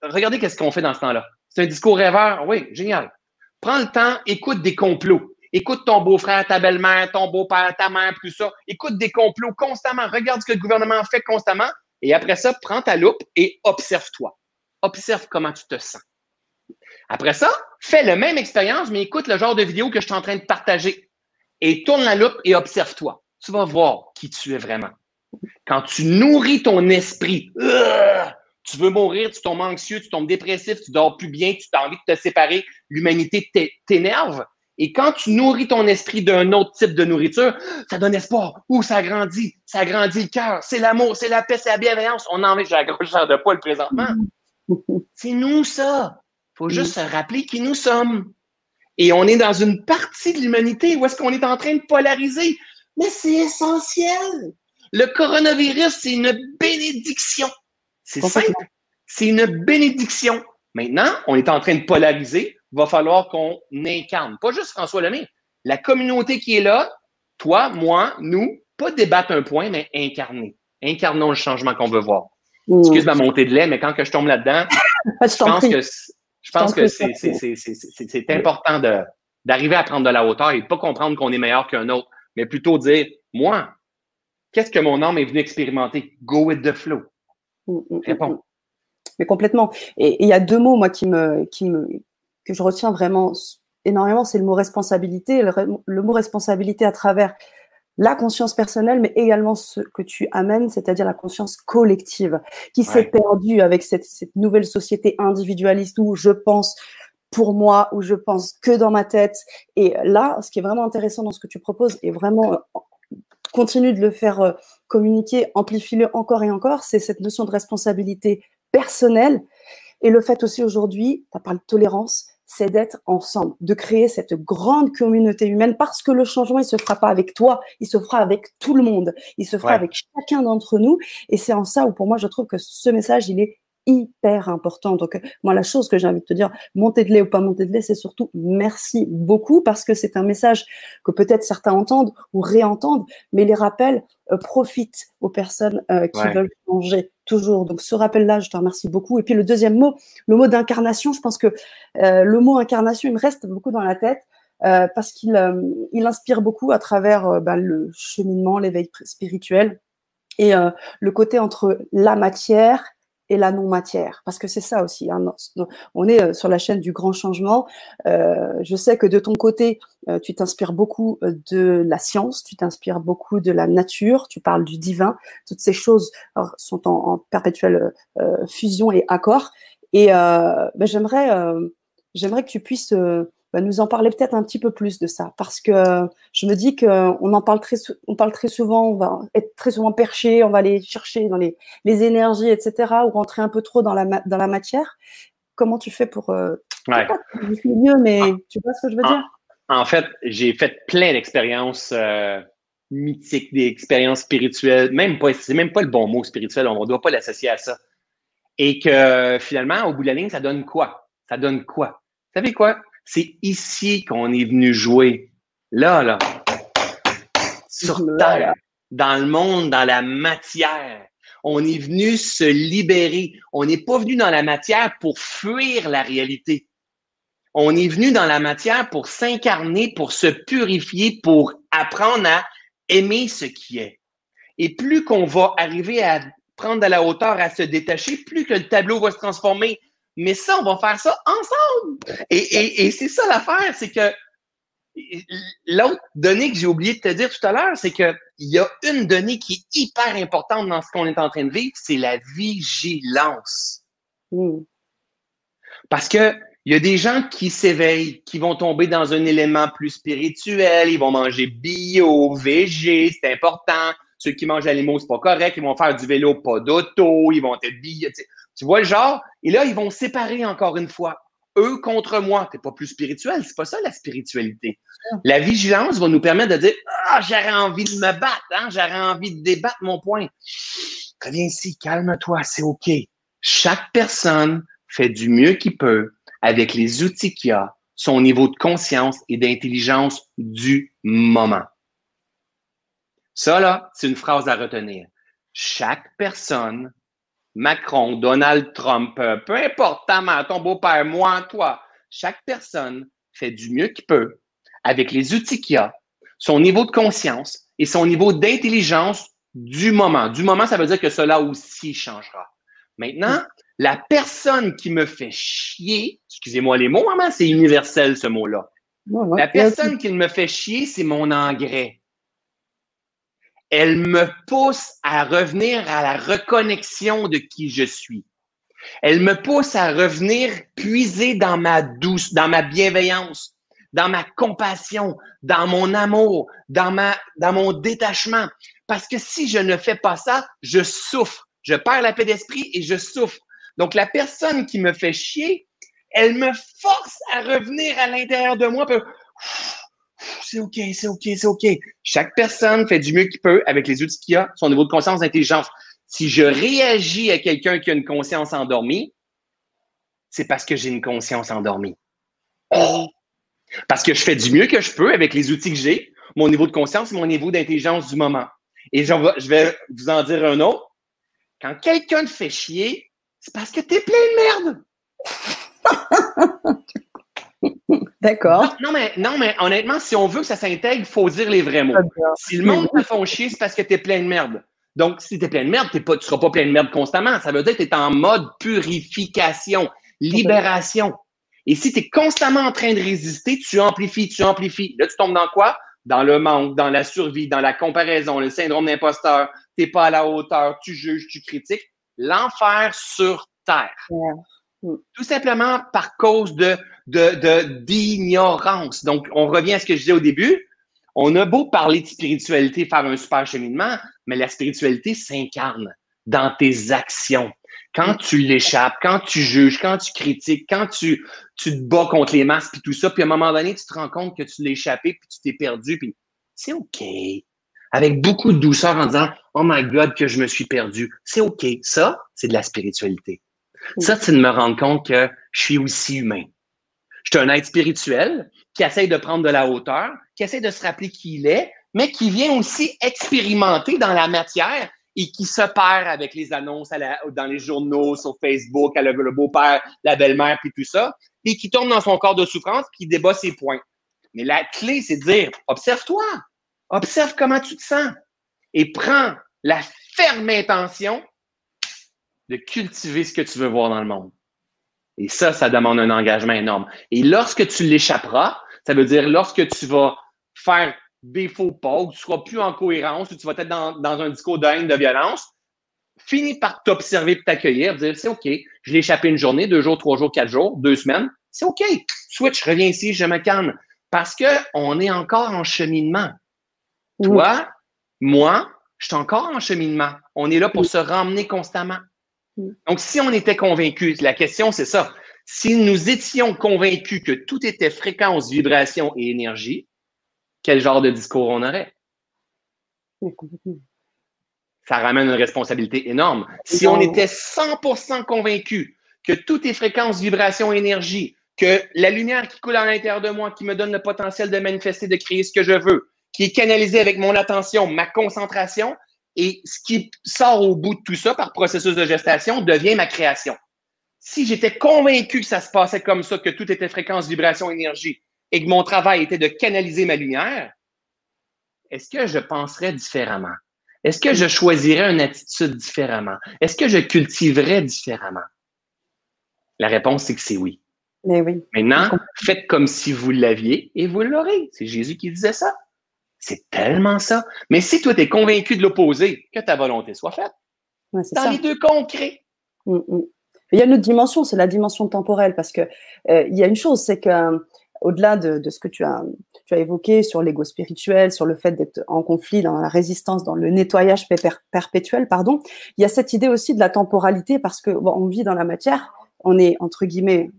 regardez qu'est-ce qu'on fait dans ce temps-là. C'est un discours rêveur? Oui, génial. Prends le temps, écoute des complots. Écoute ton beau-frère, ta belle-mère, ton beau-père, ta mère, tout ça. Écoute des complots constamment. Regarde ce que le gouvernement fait constamment. Et après ça, prends ta loupe et observe-toi. Observe comment tu te sens. Après ça, fais la même expérience, mais écoute le genre de vidéo que je suis en train de partager. Et tourne la loupe et observe-toi. Tu vas voir qui tu es vraiment. Quand tu nourris ton esprit, tu veux mourir, tu tombes anxieux, tu tombes dépressif, tu dors plus bien, tu as envie de te séparer, l'humanité t'énerve, Et quand tu nourris ton esprit d'un autre type de nourriture, ça donne espoir. Ouh, ça grandit, ça grandit le cœur. C'est l'amour, c'est la paix, c'est la bienveillance. On en met grosseur de poil présentement. C'est nous, ça. faut juste se rappeler qui nous sommes. Et on est dans une partie de l'humanité où est-ce qu'on est en train de polariser. Mais c'est essentiel. Le coronavirus, c'est une bénédiction. C'est simple. C'est une bénédiction. Maintenant, on est en train de polariser. Il va falloir qu'on incarne. Pas juste François Lemay. La communauté qui est là, toi, moi, nous, pas débattre un point, mais incarner. Incarnons le changement qu'on veut voir. Excuse ma montée de lait, mais quand que je tombe là-dedans, je, pense que je pense que c'est important d'arriver à prendre de la hauteur et pas comprendre qu'on est meilleur qu'un autre, mais plutôt dire, moi, qu'est-ce que mon âme est venu expérimenter? Go with the flow. Mm, mm, mm, Réponds. Mais complètement. Et il y a deux mots, moi, qui me, qui me, que je retiens vraiment énormément, c'est le mot responsabilité. Le, mot responsabilité à travers la conscience personnelle, mais également ce que tu amènes, c'est-à-dire la conscience collective, qui s'est perdue avec cette, cette, nouvelle société individualiste où je pense pour moi, où je pense que dans ma tête. Et là, ce qui est vraiment intéressant dans ce que tu proposes, et vraiment continue de le faire euh, communiquer, amplifie-le encore et encore, c'est cette notion de responsabilité personnelle. Et le fait aussi aujourd'hui, tu parles de tolérance, c'est d'être ensemble, de créer cette grande communauté humaine parce que le changement, il se fera pas avec toi, il se fera avec tout le monde, il se fera avec chacun d'entre nous. Et c'est en ça où pour moi, je trouve que ce message, il est hyper important. Donc, moi, la chose que j'ai envie de te dire, monter de lait ou pas monter de lait, c'est surtout merci beaucoup parce que c'est un message que peut-être certains entendent ou réentendent, mais les rappels euh, profitent aux personnes euh, qui veulent changer toujours. Donc, ce rappel-là, je te remercie beaucoup. Et puis, le deuxième mot, le mot d'incarnation, je pense que euh, le mot incarnation, il me reste beaucoup dans la tête. parce qu'il il inspire beaucoup à travers bah, le cheminement, l'éveil spirituel et le côté entre la matière et la non-matière, parce que c'est ça aussi. Hein, on est euh, sur la chaîne du grand changement. Euh, je sais que de ton côté, euh, tu t'inspires beaucoup de la science, tu t'inspires beaucoup de la nature, tu parles du divin. Toutes ces choses sont en, perpétuelle fusion et accord. Et ben, j'aimerais, j'aimerais que tu puisses bah, nous en parler peut-être un petit peu plus de ça, parce que je me dis qu'on en parle très, on parle très souvent, on va être très souvent perché, on va aller chercher dans les, les énergies, etc., ou rentrer un peu trop dans la, dans la matière. Comment tu fais pour euh, ouais. mieux, mais tu vois ce que je veux dire? En fait, j'ai fait plein d'expériences euh, mythiques, des expériences spirituelles. Même pas, c'est même pas le bon mot spirituel. On ne doit pas l'associer à ça. Et que finalement, au bout de la ligne, ça donne quoi? Ça donne quoi? Vous savez quoi? C'est ici qu'on est venu jouer. Là, là. Sur Terre, dans le monde, dans la matière. On est venu se libérer. On n'est pas venu dans la matière pour fuir la réalité. On est venu dans la matière pour s'incarner, pour se purifier, pour apprendre à aimer ce qui est. Et plus qu'on va arriver à prendre de la hauteur, à se détacher, plus que le tableau va se transformer mais ça, on va faire ça ensemble. Et, c'est ça l'affaire, c'est que l'autre donnée que j'ai oublié de te dire tout à l'heure, c'est qu'il y a une donnée qui est hyper importante dans ce qu'on est en train de vivre, c'est la vigilance. Hmm. Parce que il y a des gens qui s'éveillent, qui vont tomber dans un élément plus spirituel, ils vont manger bio, végé, c'est important. Ceux qui mangent animaux, c'est pas correct, ils vont faire du vélo, pas d'auto, ils vont être bio. Tu vois le genre? Et là, ils vont séparer encore une fois. Eux contre moi. T'es pas plus spirituel. C'est pas ça la spiritualité. La vigilance va nous permettre de dire Ah, j'aurais envie de me battre, hein? j'aurais envie de débattre mon point. Reviens ici, calme-toi, c'est OK. Chaque personne fait du mieux qu'il peut avec les outils qu'il a, son niveau de conscience et d'intelligence du moment. Ça, là, c'est une phrase à retenir. Chaque personne Macron, Donald Trump, euh, peu importe ta mère, ton beau-père, moi, toi, chaque personne fait du mieux qu'il peut avec les outils qu'il a, son niveau de conscience et son niveau d'intelligence du moment. Du moment, ça veut dire que cela aussi changera. Maintenant, la personne qui me fait chier, excusez-moi les mots, maman, c'est universel ce mot-là. La personne qui me fait chier, c'est mon engrais elle me pousse à revenir à la reconnexion de qui je suis. Elle me pousse à revenir puiser dans ma douce, dans ma bienveillance. dans ma compassion, dans mon amour, dans, mon détachement. Parce que si je ne fais pas ça, je souffre. Je perds la paix d'esprit et je souffre. Donc, la personne qui me fait chier, elle me force à revenir à l'intérieur de moi. C'est OK, c'est OK, c'est OK. Chaque personne fait du mieux qu'il peut avec les outils qu'il a, son niveau de conscience, d'intelligence. Si je réagis à quelqu'un qui a une conscience endormie, c'est parce que j'ai une conscience endormie. Parce que je fais du mieux que je peux avec les outils que j'ai, mon niveau de conscience et mon niveau d'intelligence du moment. Et je vais vous en dire un autre. Quand quelqu'un te fait chier, c'est parce que tu es plein de merde. D'accord. Non, mais, non, mais honnêtement, si on veut que ça s'intègre, il faut dire les vrais mots. Si le monde te fait chier, c'est parce que tu es plein de merde. Donc, si tu es plein de merde, tu ne seras pas plein de merde constamment. Ça veut dire que tu es en mode purification, libération. Et si tu es constamment en train de résister, tu amplifies, tu amplifies. Là, tu tombes dans quoi? Dans le manque, dans la survie, dans la comparaison, le syndrome d'imposteur. Tu n'es pas à la hauteur, tu juges, tu critiques. L'enfer sur terre. Tout simplement par cause de d'ignorance. Donc, on revient à ce que je disais au début. On a beau parler de spiritualité, faire un super cheminement, mais la spiritualité s'incarne dans tes actions. Quand tu l'échappes, quand tu juges, quand tu critiques, quand tu, tu te bats contre les masques puis tout ça, puis à un moment donné, tu te rends compte que tu l'as échappé puis tu t'es perdu, puis c'est OK. Avec beaucoup de douceur en disant Oh my God, que je me suis perdu. C'est OK. Ça, c'est de la spiritualité. Ça, c'est de me rendre compte que je suis aussi humain. Je suis un être spirituel qui essaye de prendre de la hauteur, qui essaie de se rappeler qui il est, mais qui vient aussi expérimenter dans la matière et qui se perd avec les annonces dans les journaux, sur Facebook, à le, beau-père, la belle-mère, puis tout ça, et qui tombe dans son corps de souffrance, qui débat ses points. Mais la clé, c'est de dire, observe-toi, observe comment tu te sens, et prends la ferme intention de cultiver ce que tu veux voir dans le monde. Et ça, ça demande un engagement énorme. Et lorsque tu l'échapperas, ça veut dire lorsque tu vas faire des faux pas, ou tu ne seras plus en cohérence, ou tu vas être dans, dans un discours de haine, de violence, finis par t'observer et t'accueillir, dire c'est OK, je l'ai échappé une journée, deux jours, trois jours, quatre jours, deux semaines, c'est OK. Switch, reviens ici, je me calme. Parce qu'on est encore en cheminement. Toi, moi, je suis encore en cheminement. On est là pour se ramener constamment. Donc, si on était convaincu, la question, c'est ça. Si nous étions convaincus que tout était fréquence, vibration et énergie, quel genre de discours on aurait? Ça ramène une responsabilité énorme. Si on était 100% convaincu que tout est fréquence, vibration, énergie, que la lumière qui coule à l'intérieur de moi, qui me donne le potentiel de manifester, de créer ce que je veux, qui est canalisé avec mon attention, ma concentration, et ce qui sort au bout de tout ça par processus de gestation devient ma création. Si j'étais convaincu que ça se passait comme ça, que tout était fréquence, vibration, énergie, et que mon travail était de canaliser ma lumière, est-ce que je penserais différemment? Est-ce que je choisirais une attitude différemment? Est-ce que je cultiverais différemment? La réponse, c'est que c'est oui. Mais oui. Maintenant, faites comme si vous l'aviez et vous l'aurez. C'est Jésus qui disait ça. C'est tellement ça. Mais si toi, tu es convaincu de l'opposé, que ta volonté soit faite, dans les deux concrets. Mm, mm. Il y a une autre dimension, c'est la dimension temporelle, parce que euh, il y a une chose, c'est que au-delà de, ce que tu as, tu as évoqué sur l'ego spirituel, sur le fait d'être en conflit, dans la résistance, dans le nettoyage perpétuel, pardon, il y a cette idée aussi de la temporalité parce que bon, on vit dans la matière, on est entre guillemets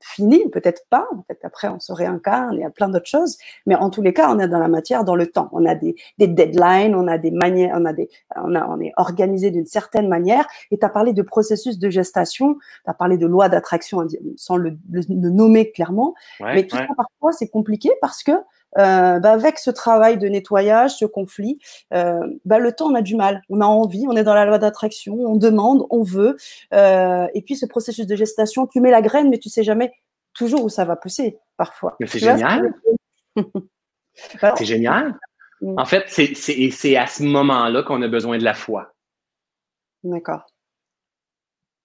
fini, peut-être pas, en fait, après on se réincarne, il y a plein d'autres choses, mais en tous les cas, on est dans la matière, dans le temps. On a des, des deadlines, on a des manières, on a des, on, a, on est organisé d'une certaine manière, et tu as parlé de processus de gestation, tu as parlé de loi d'attraction sans le, le, nommer clairement, mais tout ça, parfois, c'est compliqué parce que euh, bah, avec ce travail de nettoyage, ce conflit, euh, bah, le temps, on a du mal. On a envie, on est dans la loi d'attraction, on demande, on veut. Euh, et puis ce processus de gestation, tu mets la graine, mais tu sais jamais toujours où ça va pousser, parfois. Mais c'est génial. c'est génial. Mm. En fait, c'est à ce moment-là qu'on a besoin de la foi. D'accord.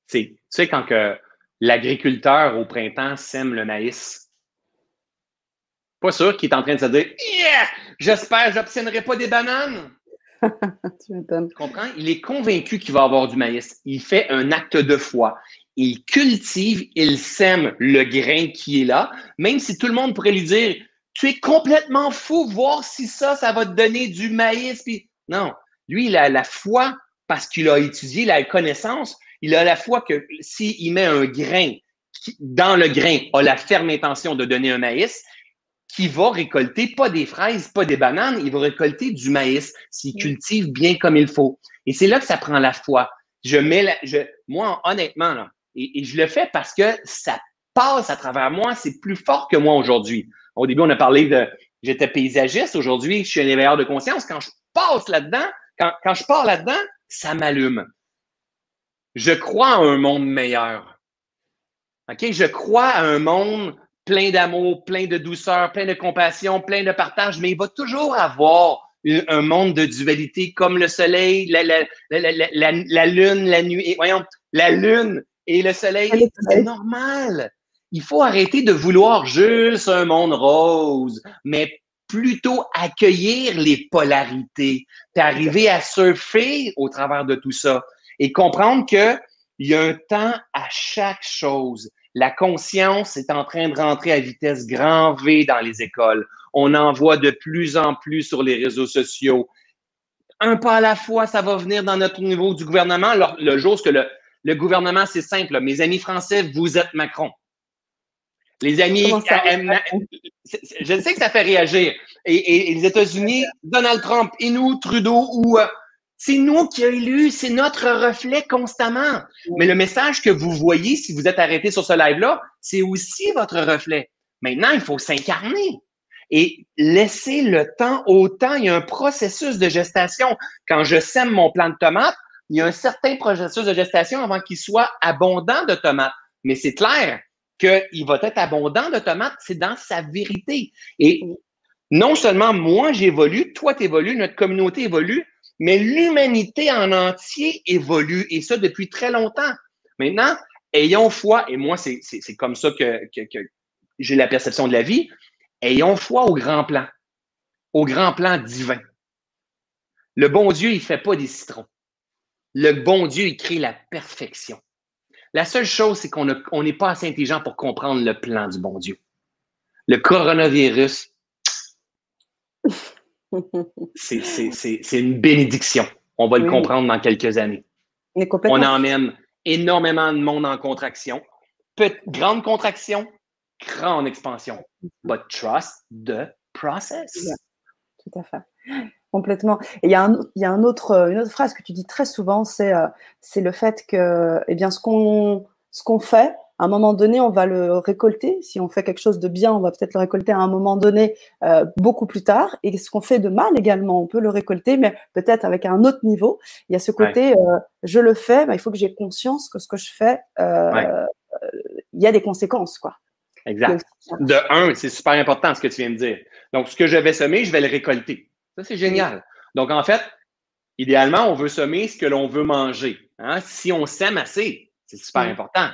Tu sais, quand que l'agriculteur au printemps sème le maïs, pas sûr qu'il est en train de se dire Yeah! J'espère que j'obtiendrai pas des bananes. tu m'étonnes. Tu comprends? Il est convaincu qu'il va avoir du maïs. Il fait un acte de foi. il cultive, il sème le grain qui est là, même si tout le monde pourrait lui dire, tu es complètement fou, voir si ça, ça va te donner du maïs. Puis non, lui, il a la foi parce qu'il a étudié la connaissance. Il a la foi que s'il met un grain dans le grain, a la ferme intention de donner un maïs, qui va récolter pas des fraises, pas des bananes, il va récolter du maïs s'il cultive bien comme il faut. Et c'est là que ça prend la foi. Je mets la, je, moi, honnêtement, là, et, je le fais parce que ça passe à travers moi, c'est plus fort que moi aujourd'hui. Au début, on a parlé de j'étais paysagiste, aujourd'hui, je suis un éveilleur de conscience. Quand je passe là-dedans, quand, quand je pars là-dedans, ça m'allume. Je crois à un monde meilleur. OK? Je crois à un monde plein d'amour, plein de douceur, plein de compassion, plein de partage, mais il va toujours avoir un monde de dualité comme le soleil, la, la, la, la lune, la nuit. Et, voyons, la lune et le soleil. C'est normal. Il faut arrêter de vouloir juste un monde rose, mais plutôt accueillir les polarités, puis arriver à surfer au travers de tout ça et comprendre qu'il y a un temps à chaque chose. La conscience est en train de rentrer à vitesse grand V dans les écoles. On en voit de plus en plus sur les réseaux sociaux. Un pas à la fois, ça va venir dans notre niveau du gouvernement. Le, jour que le, le gouvernement, c'est simple. Mes amis français, vous êtes Macron. Les amis, je sais que ça fait réagir. Et, les États-Unis, Donald Trump, et nous, Trudeau, ou euh, c'est nous qui élu, c'est notre reflet constamment. Mais le message que vous voyez, si vous êtes arrêté sur ce live-là, c'est aussi votre reflet. Maintenant, il faut s'incarner et laisser le temps au temps. Il y a un processus de gestation. Quand je sème mon plant de tomates, il y a un certain processus de gestation avant qu'il soit abondant de tomates. Mais c'est clair qu'il va être abondant de tomates, c'est dans sa vérité. Et non seulement moi j'évolue, toi tu évolues, notre communauté évolue, mais l'humanité en entier évolue, et ça depuis très longtemps. Maintenant, ayons foi, et moi, c'est comme ça que, que, j'ai la perception de la vie, ayons foi au grand plan, au grand plan divin. Le bon Dieu, il ne fait pas des citrons. Le bon Dieu, il crée la perfection. La seule chose, c'est qu'on n'est pas assez intelligent pour comprendre le plan du bon Dieu. Le coronavirus, c'est une bénédiction. On va le comprendre dans quelques années. On emmène énormément de monde en contraction. grande contraction, grande expansion. But trust the process. Tout à fait. Complètement. Et il y a, un, il y a un autre, une autre phrase que tu dis très souvent, c'est euh, le fait que eh bien, ce qu'on qu'on fait, à un moment donné, on va le récolter. Si on fait quelque chose de bien, on va peut-être le récolter à un moment donné, euh, beaucoup plus tard. Et ce qu'on fait de mal également, on peut le récolter, mais peut-être avec un autre niveau. Il y a ce côté, euh, je le fais, il faut que j'ai conscience que ce que je fais, euh, il y a des conséquences, quoi. Exact. De un, c'est super important ce que tu viens de dire. Donc, ce que je vais semer, je vais le récolter. Ça, c'est génial. Donc, en fait, idéalement, on veut semer ce que l'on veut manger. Hein. Si on sème assez, c'est super important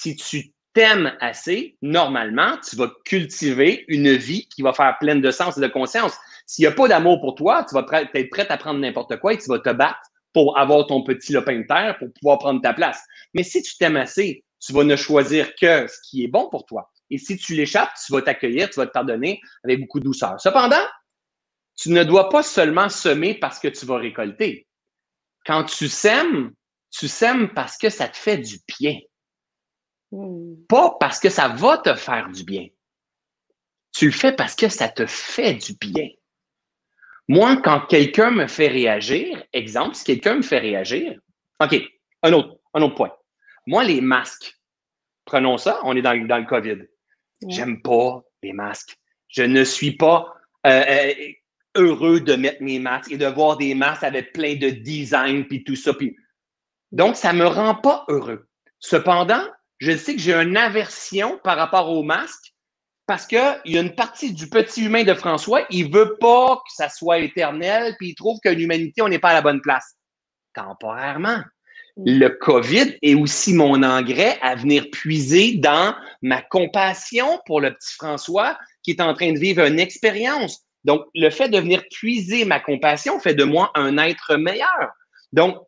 si tu t'aimes assez, normalement, tu vas cultiver une vie qui va faire pleine de sens et de conscience. S'il n'y a pas d'amour pour toi, tu vas être prêt à prendre n'importe quoi et tu vas te battre pour avoir ton petit lopin de terre pour pouvoir prendre ta place. Mais si tu t'aimes assez, tu vas ne choisir que ce qui est bon pour toi. Et si tu l'échappes, tu vas t'accueillir, tu vas te pardonner avec beaucoup de douceur. Cependant, tu ne dois pas seulement semer parce que tu vas récolter. Quand tu sèmes, tu sèmes parce que ça te fait du bien. Pas parce que ça va te faire du bien. Tu le fais parce que ça te fait du bien. Moi, quand quelqu'un me fait réagir, exemple, si quelqu'un me fait réagir, OK, un autre, un autre point. Moi, les masques, prenons ça, on est dans, dans le COVID. J'aime pas les masques. Je ne suis pas euh, euh, heureux de mettre mes masques et de voir des masques avec plein de design puis tout ça. Donc, ça me rend pas heureux. Cependant, je sais que j'ai une aversion par rapport au masque parce qu'il y a une partie du petit humain de François, il veut pas que ça soit éternel, puis il trouve que l'humanité, on n'est pas à la bonne place. Temporairement. Mm. Le COVID est aussi mon engrais à venir puiser dans ma compassion pour le petit François qui est en train de vivre une expérience. Donc, le fait de venir puiser ma compassion fait de moi un être meilleur. Donc,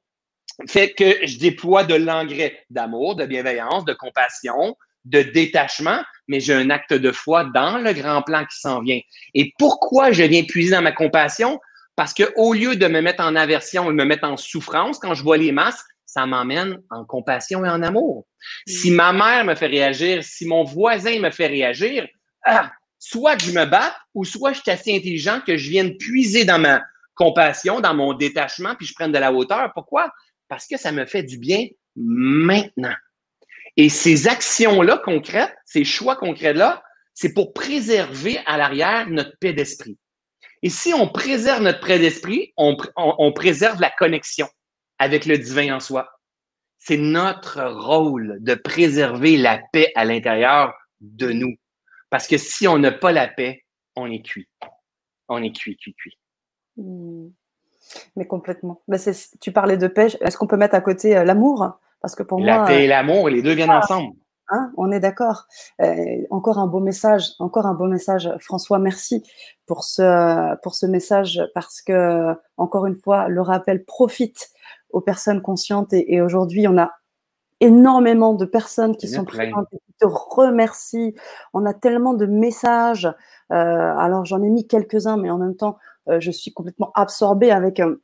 fait que je déploie de l'engrais d'amour, de bienveillance, de compassion, de détachement, mais j'ai un acte de foi dans le grand plan qui s'en vient. Et pourquoi je viens puiser dans ma compassion? Parce que au lieu de me mettre en aversion et me mettre en souffrance quand je vois les masques, ça m'emmène en compassion et en amour. Mm. Si ma mère me fait réagir, si mon voisin me fait réagir, ah, soit que je me batte ou soit je suis assez intelligent que je vienne puiser dans ma compassion, dans mon détachement, puis je prenne de la hauteur. Pourquoi? Parce que ça me fait du bien maintenant. Et ces actions-là concrètes, ces choix concrets-là, c'est pour préserver à l'arrière notre paix d'esprit. Et si on préserve notre paix d'esprit, on, préserve la connexion avec le divin en soi. C'est notre rôle de préserver la paix à l'intérieur de nous. Parce que si on n'a pas la paix, on est cuit. On est cuit, cuit, cuit. Hmm. Mais complètement. Mais tu parlais de paix. Est-ce qu'on peut mettre à côté euh, l'amour? Parce que pour la paix et l'amour, les deux viennent ah, ensemble. Hein, on est d'accord. Euh, encore un beau message. Encore un beau message. François, merci pour ce pour ce message parce que encore une fois, le rappel profite aux personnes conscientes et aujourd'hui, on a énormément de personnes qui sont présentes et qui te remercient. On a tellement de messages. Euh, alors j'en ai mis quelques-uns, mais en même temps, euh, je suis complètement absorbée avec euh,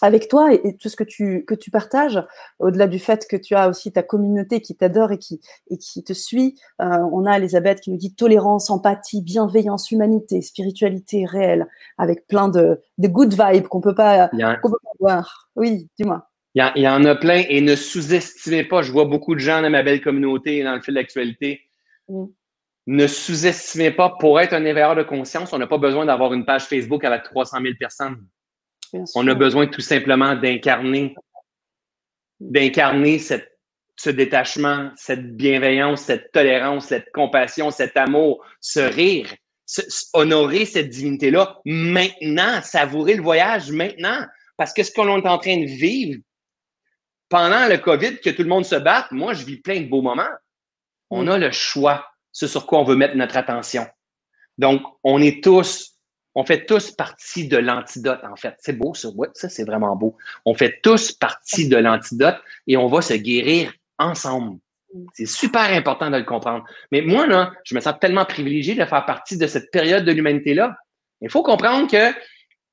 avec toi et, tout ce que tu que tu partages. Au-delà du fait que tu as aussi ta communauté qui t'adore et qui et qui te suit. on a Elisabeth qui nous dit tolérance, empathie, bienveillance, humanité, spiritualité réelle, avec plein de, de good vibes qu'on peut pas, qu'on peut pas voir. Oui, dis-moi. Il y, en, a plein et ne sous-estimez pas. Je vois beaucoup de gens dans ma belle communauté dans le fil de l'actualité. Mm. Ne sous-estimez pas. Pour être un éveilleur de conscience, on n'a pas besoin d'avoir une page Facebook avec 300 000 personnes. On a besoin tout simplement d'incarner, d'incarner ce détachement, cette bienveillance, cette tolérance, cette compassion, cet amour, ce rire, honorer cette divinité-là maintenant, savourer le voyage maintenant. Parce que ce qu'on est en train de vivre, pendant le COVID, que tout le monde se batte, moi, je vis plein de beaux moments. On mm. a le choix, ce sur quoi on veut mettre notre attention. Donc, on est tous, on fait tous partie de l'antidote, en fait. C'est beau, ça. Ouais, ça, c'est vraiment beau. On fait tous partie de l'antidote et on va se guérir ensemble. C'est super important de le comprendre. Mais moi, je me sens tellement privilégié de faire partie de cette période de l'humanité-là. Il faut comprendre que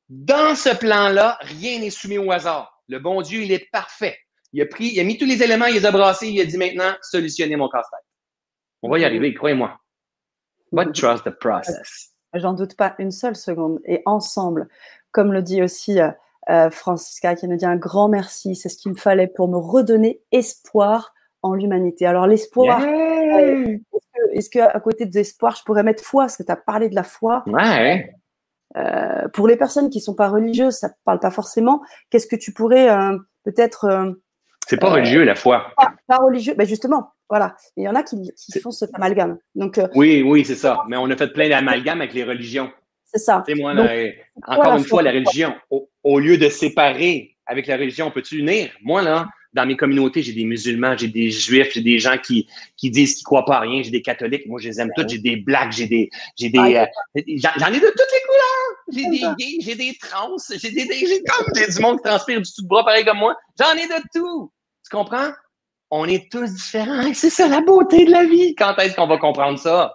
dans ce plan-là, rien n'est soumis au hasard. Le bon Dieu, il est parfait. Il a pris, il a mis tous les éléments, il les a brassés, il a dit maintenant, solutionnez mon casse-tête. On va y arriver, croyez-moi. But trust the process? J'en doute pas une seule seconde. Et ensemble, comme le dit aussi euh, euh, Francisca, qui nous dit un grand merci, c'est ce qu'il me fallait pour me redonner espoir en l'humanité. Alors l'espoir, euh, est-ce qu'à à côté de l'espoir, je pourrais mettre foi? Parce que tu as parlé de la foi? Ouais. pour les personnes qui sont pas religieuses, ça ne parle pas forcément. Qu'est-ce que tu pourrais peut-être c'est pas religieux la foi. Pas, religieux, ben justement, voilà. Il y en a qui, font cet amalgame. Donc, euh, oui, oui, c'est ça. Mais on a fait plein d'amalgames avec les religions. C'est ça. moi, encore une fois, la religion, au, lieu de séparer avec la religion, on peut-tu unir? Moi, là, dans mes communautés, j'ai des musulmans, j'ai des juifs, j'ai des gens qui, qui disent qu'ils croient pas à rien, j'ai des catholiques, moi je les aime toutes, j'ai des blacks, j'ai des. J'ai des euh, j'en ai de toutes les couleurs! J'ai des gays, j'ai des trans, j'ai des, j'ai comme des, du monde qui transpire du tout de bras pareil comme moi. J'en ai de tout! Tu comprends? On est tous différents. C'est ça la beauté de la vie. Quand est-ce qu'on va comprendre ça?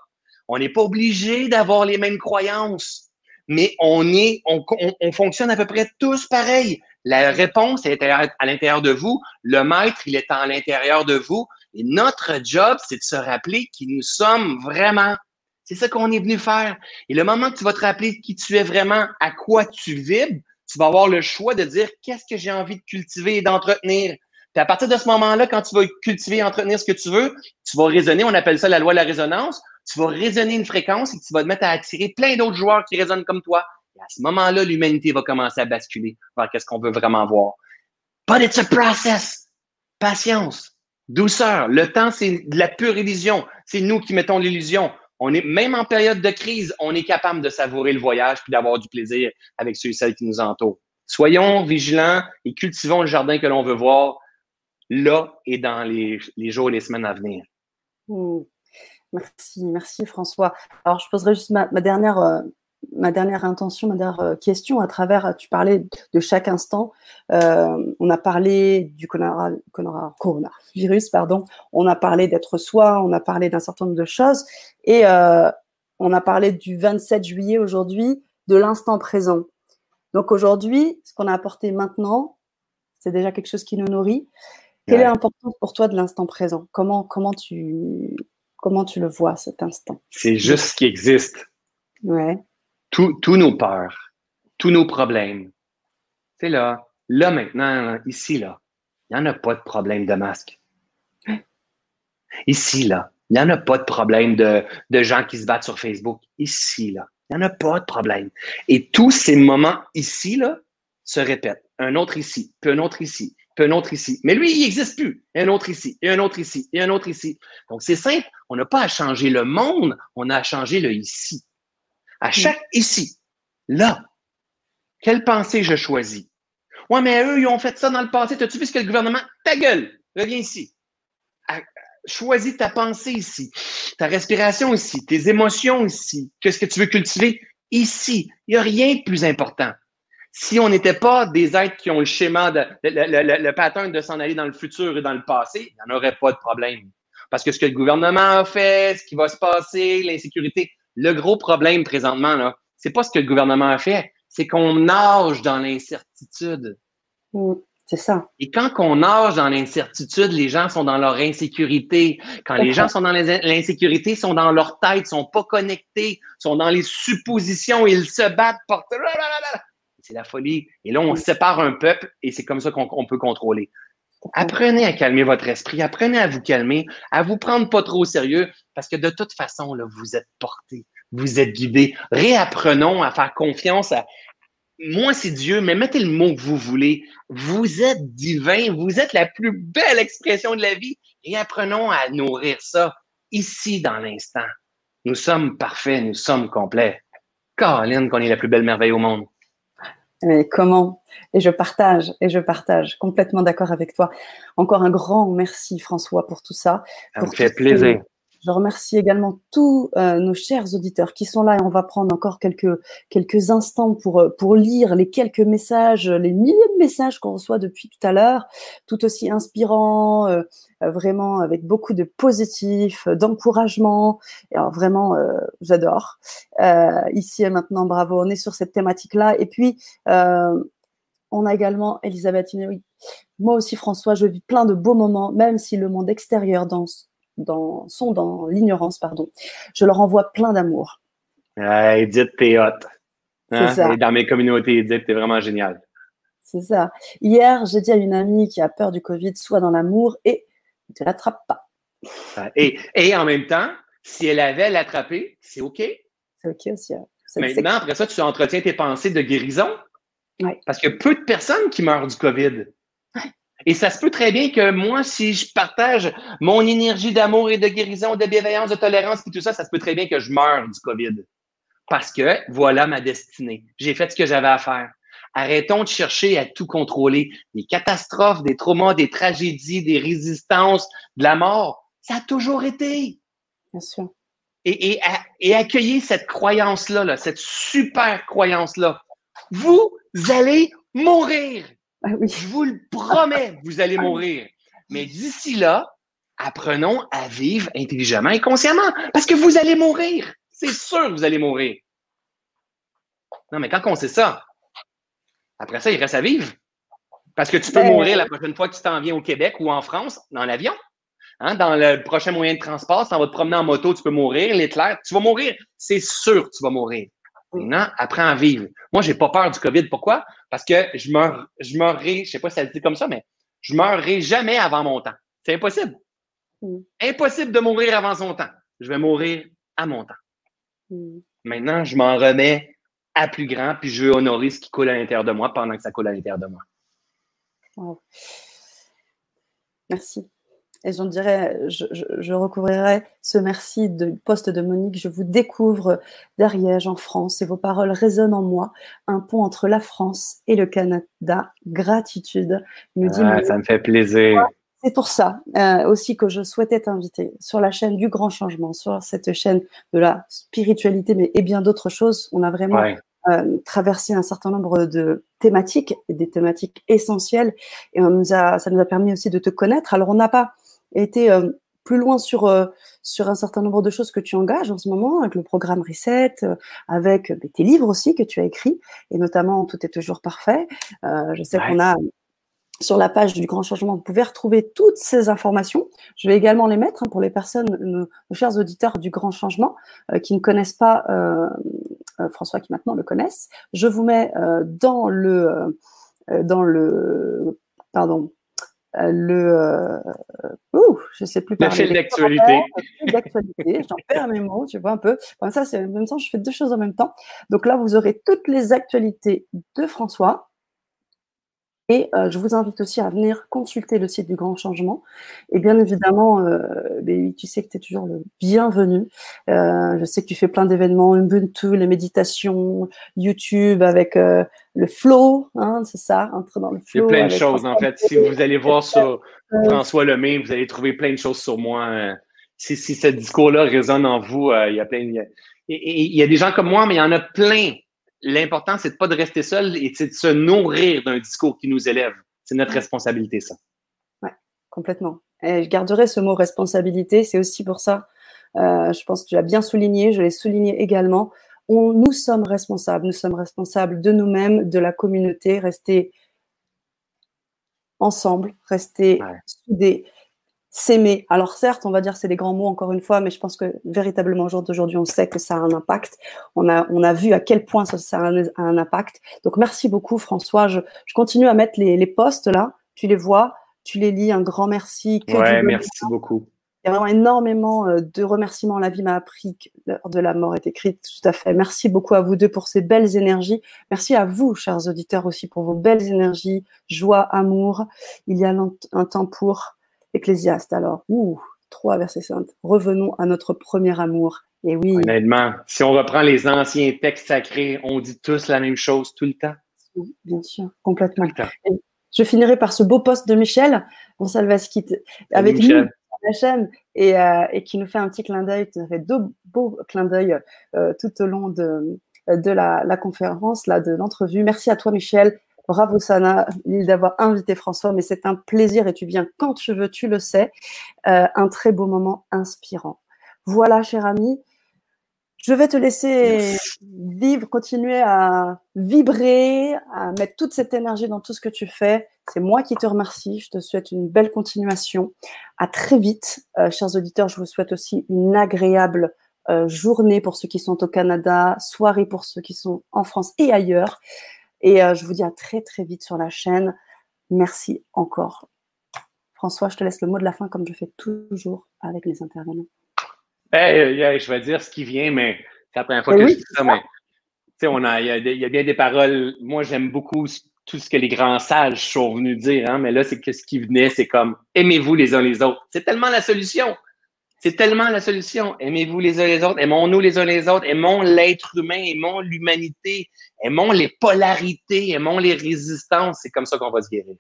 On n'est pas obligé d'avoir les mêmes croyances, mais on est, on, fonctionne à peu près tous pareil. La réponse est à l'intérieur de vous. Le maître, il est à l'intérieur de vous. Et notre job, c'est de se rappeler qui nous sommes vraiment. C'est ça qu'on est venu faire. Et le moment que tu vas te rappeler qui tu es vraiment, à quoi tu vibres, tu vas avoir le choix de dire qu'est-ce que j'ai envie de cultiver et d'entretenir? Puis à partir de ce moment-là, quand tu vas cultiver et entretenir ce que tu veux, tu vas raisonner, on appelle ça la loi de la résonance, tu vas raisonner une fréquence et tu vas te mettre à attirer plein d'autres joueurs qui résonnent comme toi. Et à ce moment-là, l'humanité va commencer à basculer vers qu'est-ce qu'on veut vraiment voir. But it's a process. Patience, douceur. Le temps, c'est de la pure illusion. C'est nous qui mettons l'illusion. On est, même en période de crise, on est capable de savourer le voyage puis d'avoir du plaisir avec ceux et celles qui nous entourent. Soyons vigilants et cultivons le jardin que l'on veut voir là et dans les, jours et les semaines à venir. Hmm. Merci, merci François. Alors, je poserai juste ma, dernière, euh, ma dernière intention, ma dernière question à travers, tu parlais de chaque instant. on a parlé du coronavirus, pardon. On a parlé d'être soi, on a parlé d'un certain nombre de choses. Et on a parlé du 27 juillet aujourd'hui, de l'instant présent. Donc aujourd'hui, ce qu'on a apporté maintenant, c'est déjà quelque chose qui nous nourrit. Quelle est l'importance pour toi de l'instant présent? Comment, comment, tu, comment tu le vois cet instant? C'est juste ce qui existe. Ouais. Tous nos peurs, tous nos problèmes. C'est là, là maintenant, ici, là, il n'y en a pas de problème de masque. Ici, là, il n'y en a pas de problème de, de gens qui se battent sur Facebook. Ici, là, il n'y en a pas de problème. Et tous ces moments ici, là, se répètent. Un autre ici, puis un autre ici, puis un autre ici. Mais lui, il n'existe plus. un autre ici, et un autre ici, et un autre ici. Donc, c'est simple. On n'a pas à changer le monde, on a à changer le ici. À mm. chaque ici, là, quelle pensée je choisis? Ouais, mais eux, ils ont fait ça dans le passé. T'as-tu vu ce que le gouvernement? Ta gueule! Reviens ici. Choisis ta pensée ici, ta respiration ici, tes émotions ici. Qu'est-ce que tu veux cultiver? Ici? Il n'y a rien de plus important. Si on n'était pas des êtres qui ont le schéma, de, le, le, pattern de s'en aller dans le futur et dans le passé, il n'y en aurait pas de problème. Parce que ce que le gouvernement a fait, ce qui va se passer, l'insécurité, le gros problème présentement, là, c'est pas ce que le gouvernement a fait, c'est qu'on nage dans l'incertitude. Mm. C'est ça. Et quand on nage dans l'incertitude, les gens sont dans leur insécurité. Quand les gens sont dans l'insécurité, sont dans leur tête, sont pas connectés, sont dans les suppositions, ils se battent pour... C'est la folie. Et là, on sépare un peuple et c'est comme ça qu'on peut contrôler. Apprenez à calmer votre esprit, apprenez à vous calmer, à vous prendre pas trop au sérieux, parce que de toute façon, là, vous êtes porté, vous êtes guidé. Réapprenons à faire confiance à, moi, c'est Dieu, mais mettez le mot que vous voulez. Vous êtes divin, vous êtes la plus belle expression de la vie et apprenons à nourrir ça ici dans l'instant. Nous sommes parfaits, nous sommes complets. Caroline, qu'on est la plus belle merveille au monde. Mais comment? Et je partage, et je partage, complètement d'accord avec toi. Encore un grand merci François pour tout ça. Ça me fait plaisir. Je remercie également tous euh, nos chers auditeurs qui sont là et on va prendre encore quelques, quelques instants pour, euh, pour lire les quelques messages, les milliers de messages qu'on reçoit depuis tout à l'heure, tout aussi inspirants, euh, vraiment avec beaucoup de positifs, d'encouragement. Vraiment, j'adore. ici et maintenant, bravo, on est sur cette thématique-là. Et puis, on a également Elisabeth Inéoui. Moi aussi, François, je vis plein de beaux moments, même si le monde extérieur danse dans, sont dans l'ignorance, pardon. Je leur envoie plein d'amour. Edith, t'es hot. Hein? Et dans mes communautés, Edith, t'es vraiment génial. C'est ça. Hier, j'ai dit à une amie qui a peur du Covid, soit dans l'amour et ne te l'attrape pas. Et, et, en même temps, si elle avait l'attrapé, c'est OK. C'est OK aussi. Maintenant, après ça, tu entretiens tes pensées de guérison. Ouais. Parce qu'il y a peu de personnes qui meurent du COVID. Et ça se peut très bien que moi, si je partage mon énergie d'amour et de guérison, de bienveillance, de tolérance et tout ça, ça se peut très bien que je meure du COVID. Parce que voilà ma destinée. J'ai fait ce que j'avais à faire. Arrêtons de chercher à tout contrôler. Des catastrophes, des traumas, des tragédies, des résistances, de la mort, ça a toujours été. Bien sûr. Et, et, et accueillez cette croyance-là, là, cette super croyance-là. Vous allez mourir. Ah Je vous le promets, vous allez mourir. Mais d'ici là, apprenons à vivre intelligemment et consciemment, parce que vous allez mourir. C'est sûr que vous allez mourir. Non, mais quand on sait ça, après ça, il reste à vivre. Parce que tu peux ben, mourir la prochaine fois que tu t'en viens au Québec ou en France, dans l'avion. Hein, dans le prochain moyen de transport, si on va te promener en moto, tu peux mourir. L'éclair, tu vas mourir. C'est sûr que tu vas mourir. Maintenant, apprends à vivre. Moi, j'ai pas peur du COVID. Pourquoi? Parce que je meurs, je mourrai, je sais pas si ça se dit comme ça, mais je mourrai jamais avant mon temps. C'est impossible. Mm. Impossible de mourir avant son temps. Je vais mourir à mon temps. Mm. Maintenant, je m'en remets à plus grand, puis je veux honorer ce qui coule à l'intérieur de moi pendant que ça coule à l'intérieur de moi. Merci. Et j'en dirais, je, je, recouvrirai ce merci de poste de Monique. Je vous découvre d'Ariège en France et vos paroles résonnent en moi. Un pont entre la France et le Canada. Gratitude. Nous dit ah, ça me fait plaisir. C'est pour ça euh, aussi que je souhaitais t'inviter sur la chaîne du Grand Changement, sur cette chaîne de la spiritualité, mais et bien d'autres choses. On a vraiment euh, traversé un certain nombre de thématiques, et des thématiques essentielles, et on nous a, ça nous a permis aussi de te connaître. Alors on n'a pas été euh, plus loin sur euh, sur un certain nombre de choses que tu engages en ce moment avec le programme Reset, euh, avec tes livres aussi que tu as écrits et notamment Tout est toujours parfait. Euh, je sais qu'on a sur la page du Grand Changement, vous pouvez retrouver toutes ces informations. Je vais également les mettre hein, pour les personnes, nos, chers auditeurs du Grand Changement, qui ne connaissent pas François, qui maintenant le connaissent. Je vous mets dans le dans le pardon euh, le euh, ouh, je sais plus parler. Le d'actualité. d'actualité, j'en perds mes mots, tu vois un peu. Comme ça, c'est en même temps, je fais deux choses en même temps. Donc là, vous aurez toutes les actualités de François. Et euh, je vous invite aussi à venir consulter le site du Grand Changement. Et bien évidemment, euh, tu sais que tu es toujours le bienvenu. Euh, je sais que tu fais plein d'événements, Ubuntu, les méditations, YouTube avec le flow, hein, c'est ça, entrer dans le flow. Il y a plein de choses en fait. Si vous allez voir sur François Lemay, vous allez trouver plein de choses sur moi. Si, si ce discours-là résonne en vous, il y a plein. Il il y a des gens comme moi, mais il y en a plein l'important, c'est de pas de rester seul et de se nourrir d'un discours qui nous élève. C'est notre responsabilité, ça. Oui, complètement. Et je garderai ce mot responsabilité. C'est aussi pour ça, euh, je pense que tu l'as bien souligné, je l'ai souligné également. On, nous sommes responsables. Nous sommes responsables de nous-mêmes, de la communauté. Rester ensemble, rester soudés s'aimer. Alors certes, on va dire c'est des grands mots encore une fois, mais je pense que véritablement au jour d'aujourd'hui, on sait que ça a un impact. On a, on a vu à quel point ça, a, un, impact. Donc merci beaucoup François. Je, je continue à mettre les, les posts là. Tu les vois, tu les lis. Un grand merci. Que ouais, merci beaucoup. Il y a vraiment énormément euh, de remerciements. La vie m'a appris que l'heure de la mort est écrite. Tout à fait. Merci beaucoup à vous deux pour ces belles énergies. Merci à vous, chers auditeurs, aussi pour vos belles énergies, joie, amour. Il y a un temps pour Ecclésiaste, alors, ouh, 3 versets 5. Revenons à notre premier amour. Et oui. Honnêtement, si on reprend les anciens textes sacrés, on dit tous la même chose tout le temps. Bien sûr, complètement. je finirai par ce beau poste de Michel Gonsalves qui avec nous sur la chaîne et, euh, et, qui nous fait un petit clin d'œil, qui nous fait deux beaux clins d'œil euh, tout au long de, de la, la conférence, là, de l'entrevue. Merci à toi, Michel. Bravo Sana d'avoir invité François, mais c'est un plaisir et tu viens quand tu veux, tu le sais. Euh, un très beau moment inspirant. Voilà, cher ami, je vais te laisser vivre, continuer à vibrer, à mettre toute cette énergie dans tout ce que tu fais. C'est moi qui te remercie. Je te souhaite une belle continuation. À très vite, euh, chers auditeurs. Je vous souhaite aussi une agréable euh, journée pour ceux qui sont au Canada, soirée pour ceux qui sont en France et ailleurs. Et euh, je vous dis à très très vite sur la chaîne. Merci encore. François, je te laisse le mot de la fin comme je fais toujours avec les intervenants. je vais dire ce qui vient, mais c'est la première fois que je dis ça, mais on a, il, y a bien des paroles. Moi, j'aime beaucoup tout ce que les grands sages sont venus dire, hein, mais là, c'est que ce qui venait, c'est comme aimez-vous les uns les autres. C'est tellement la solution. C'est tellement la solution. Aimez-vous les uns les autres, aimons-nous les uns les autres, aimons l'être humain, aimons l'humanité, aimons les polarités, aimons les résistances. C'est comme ça qu'on va se guérir.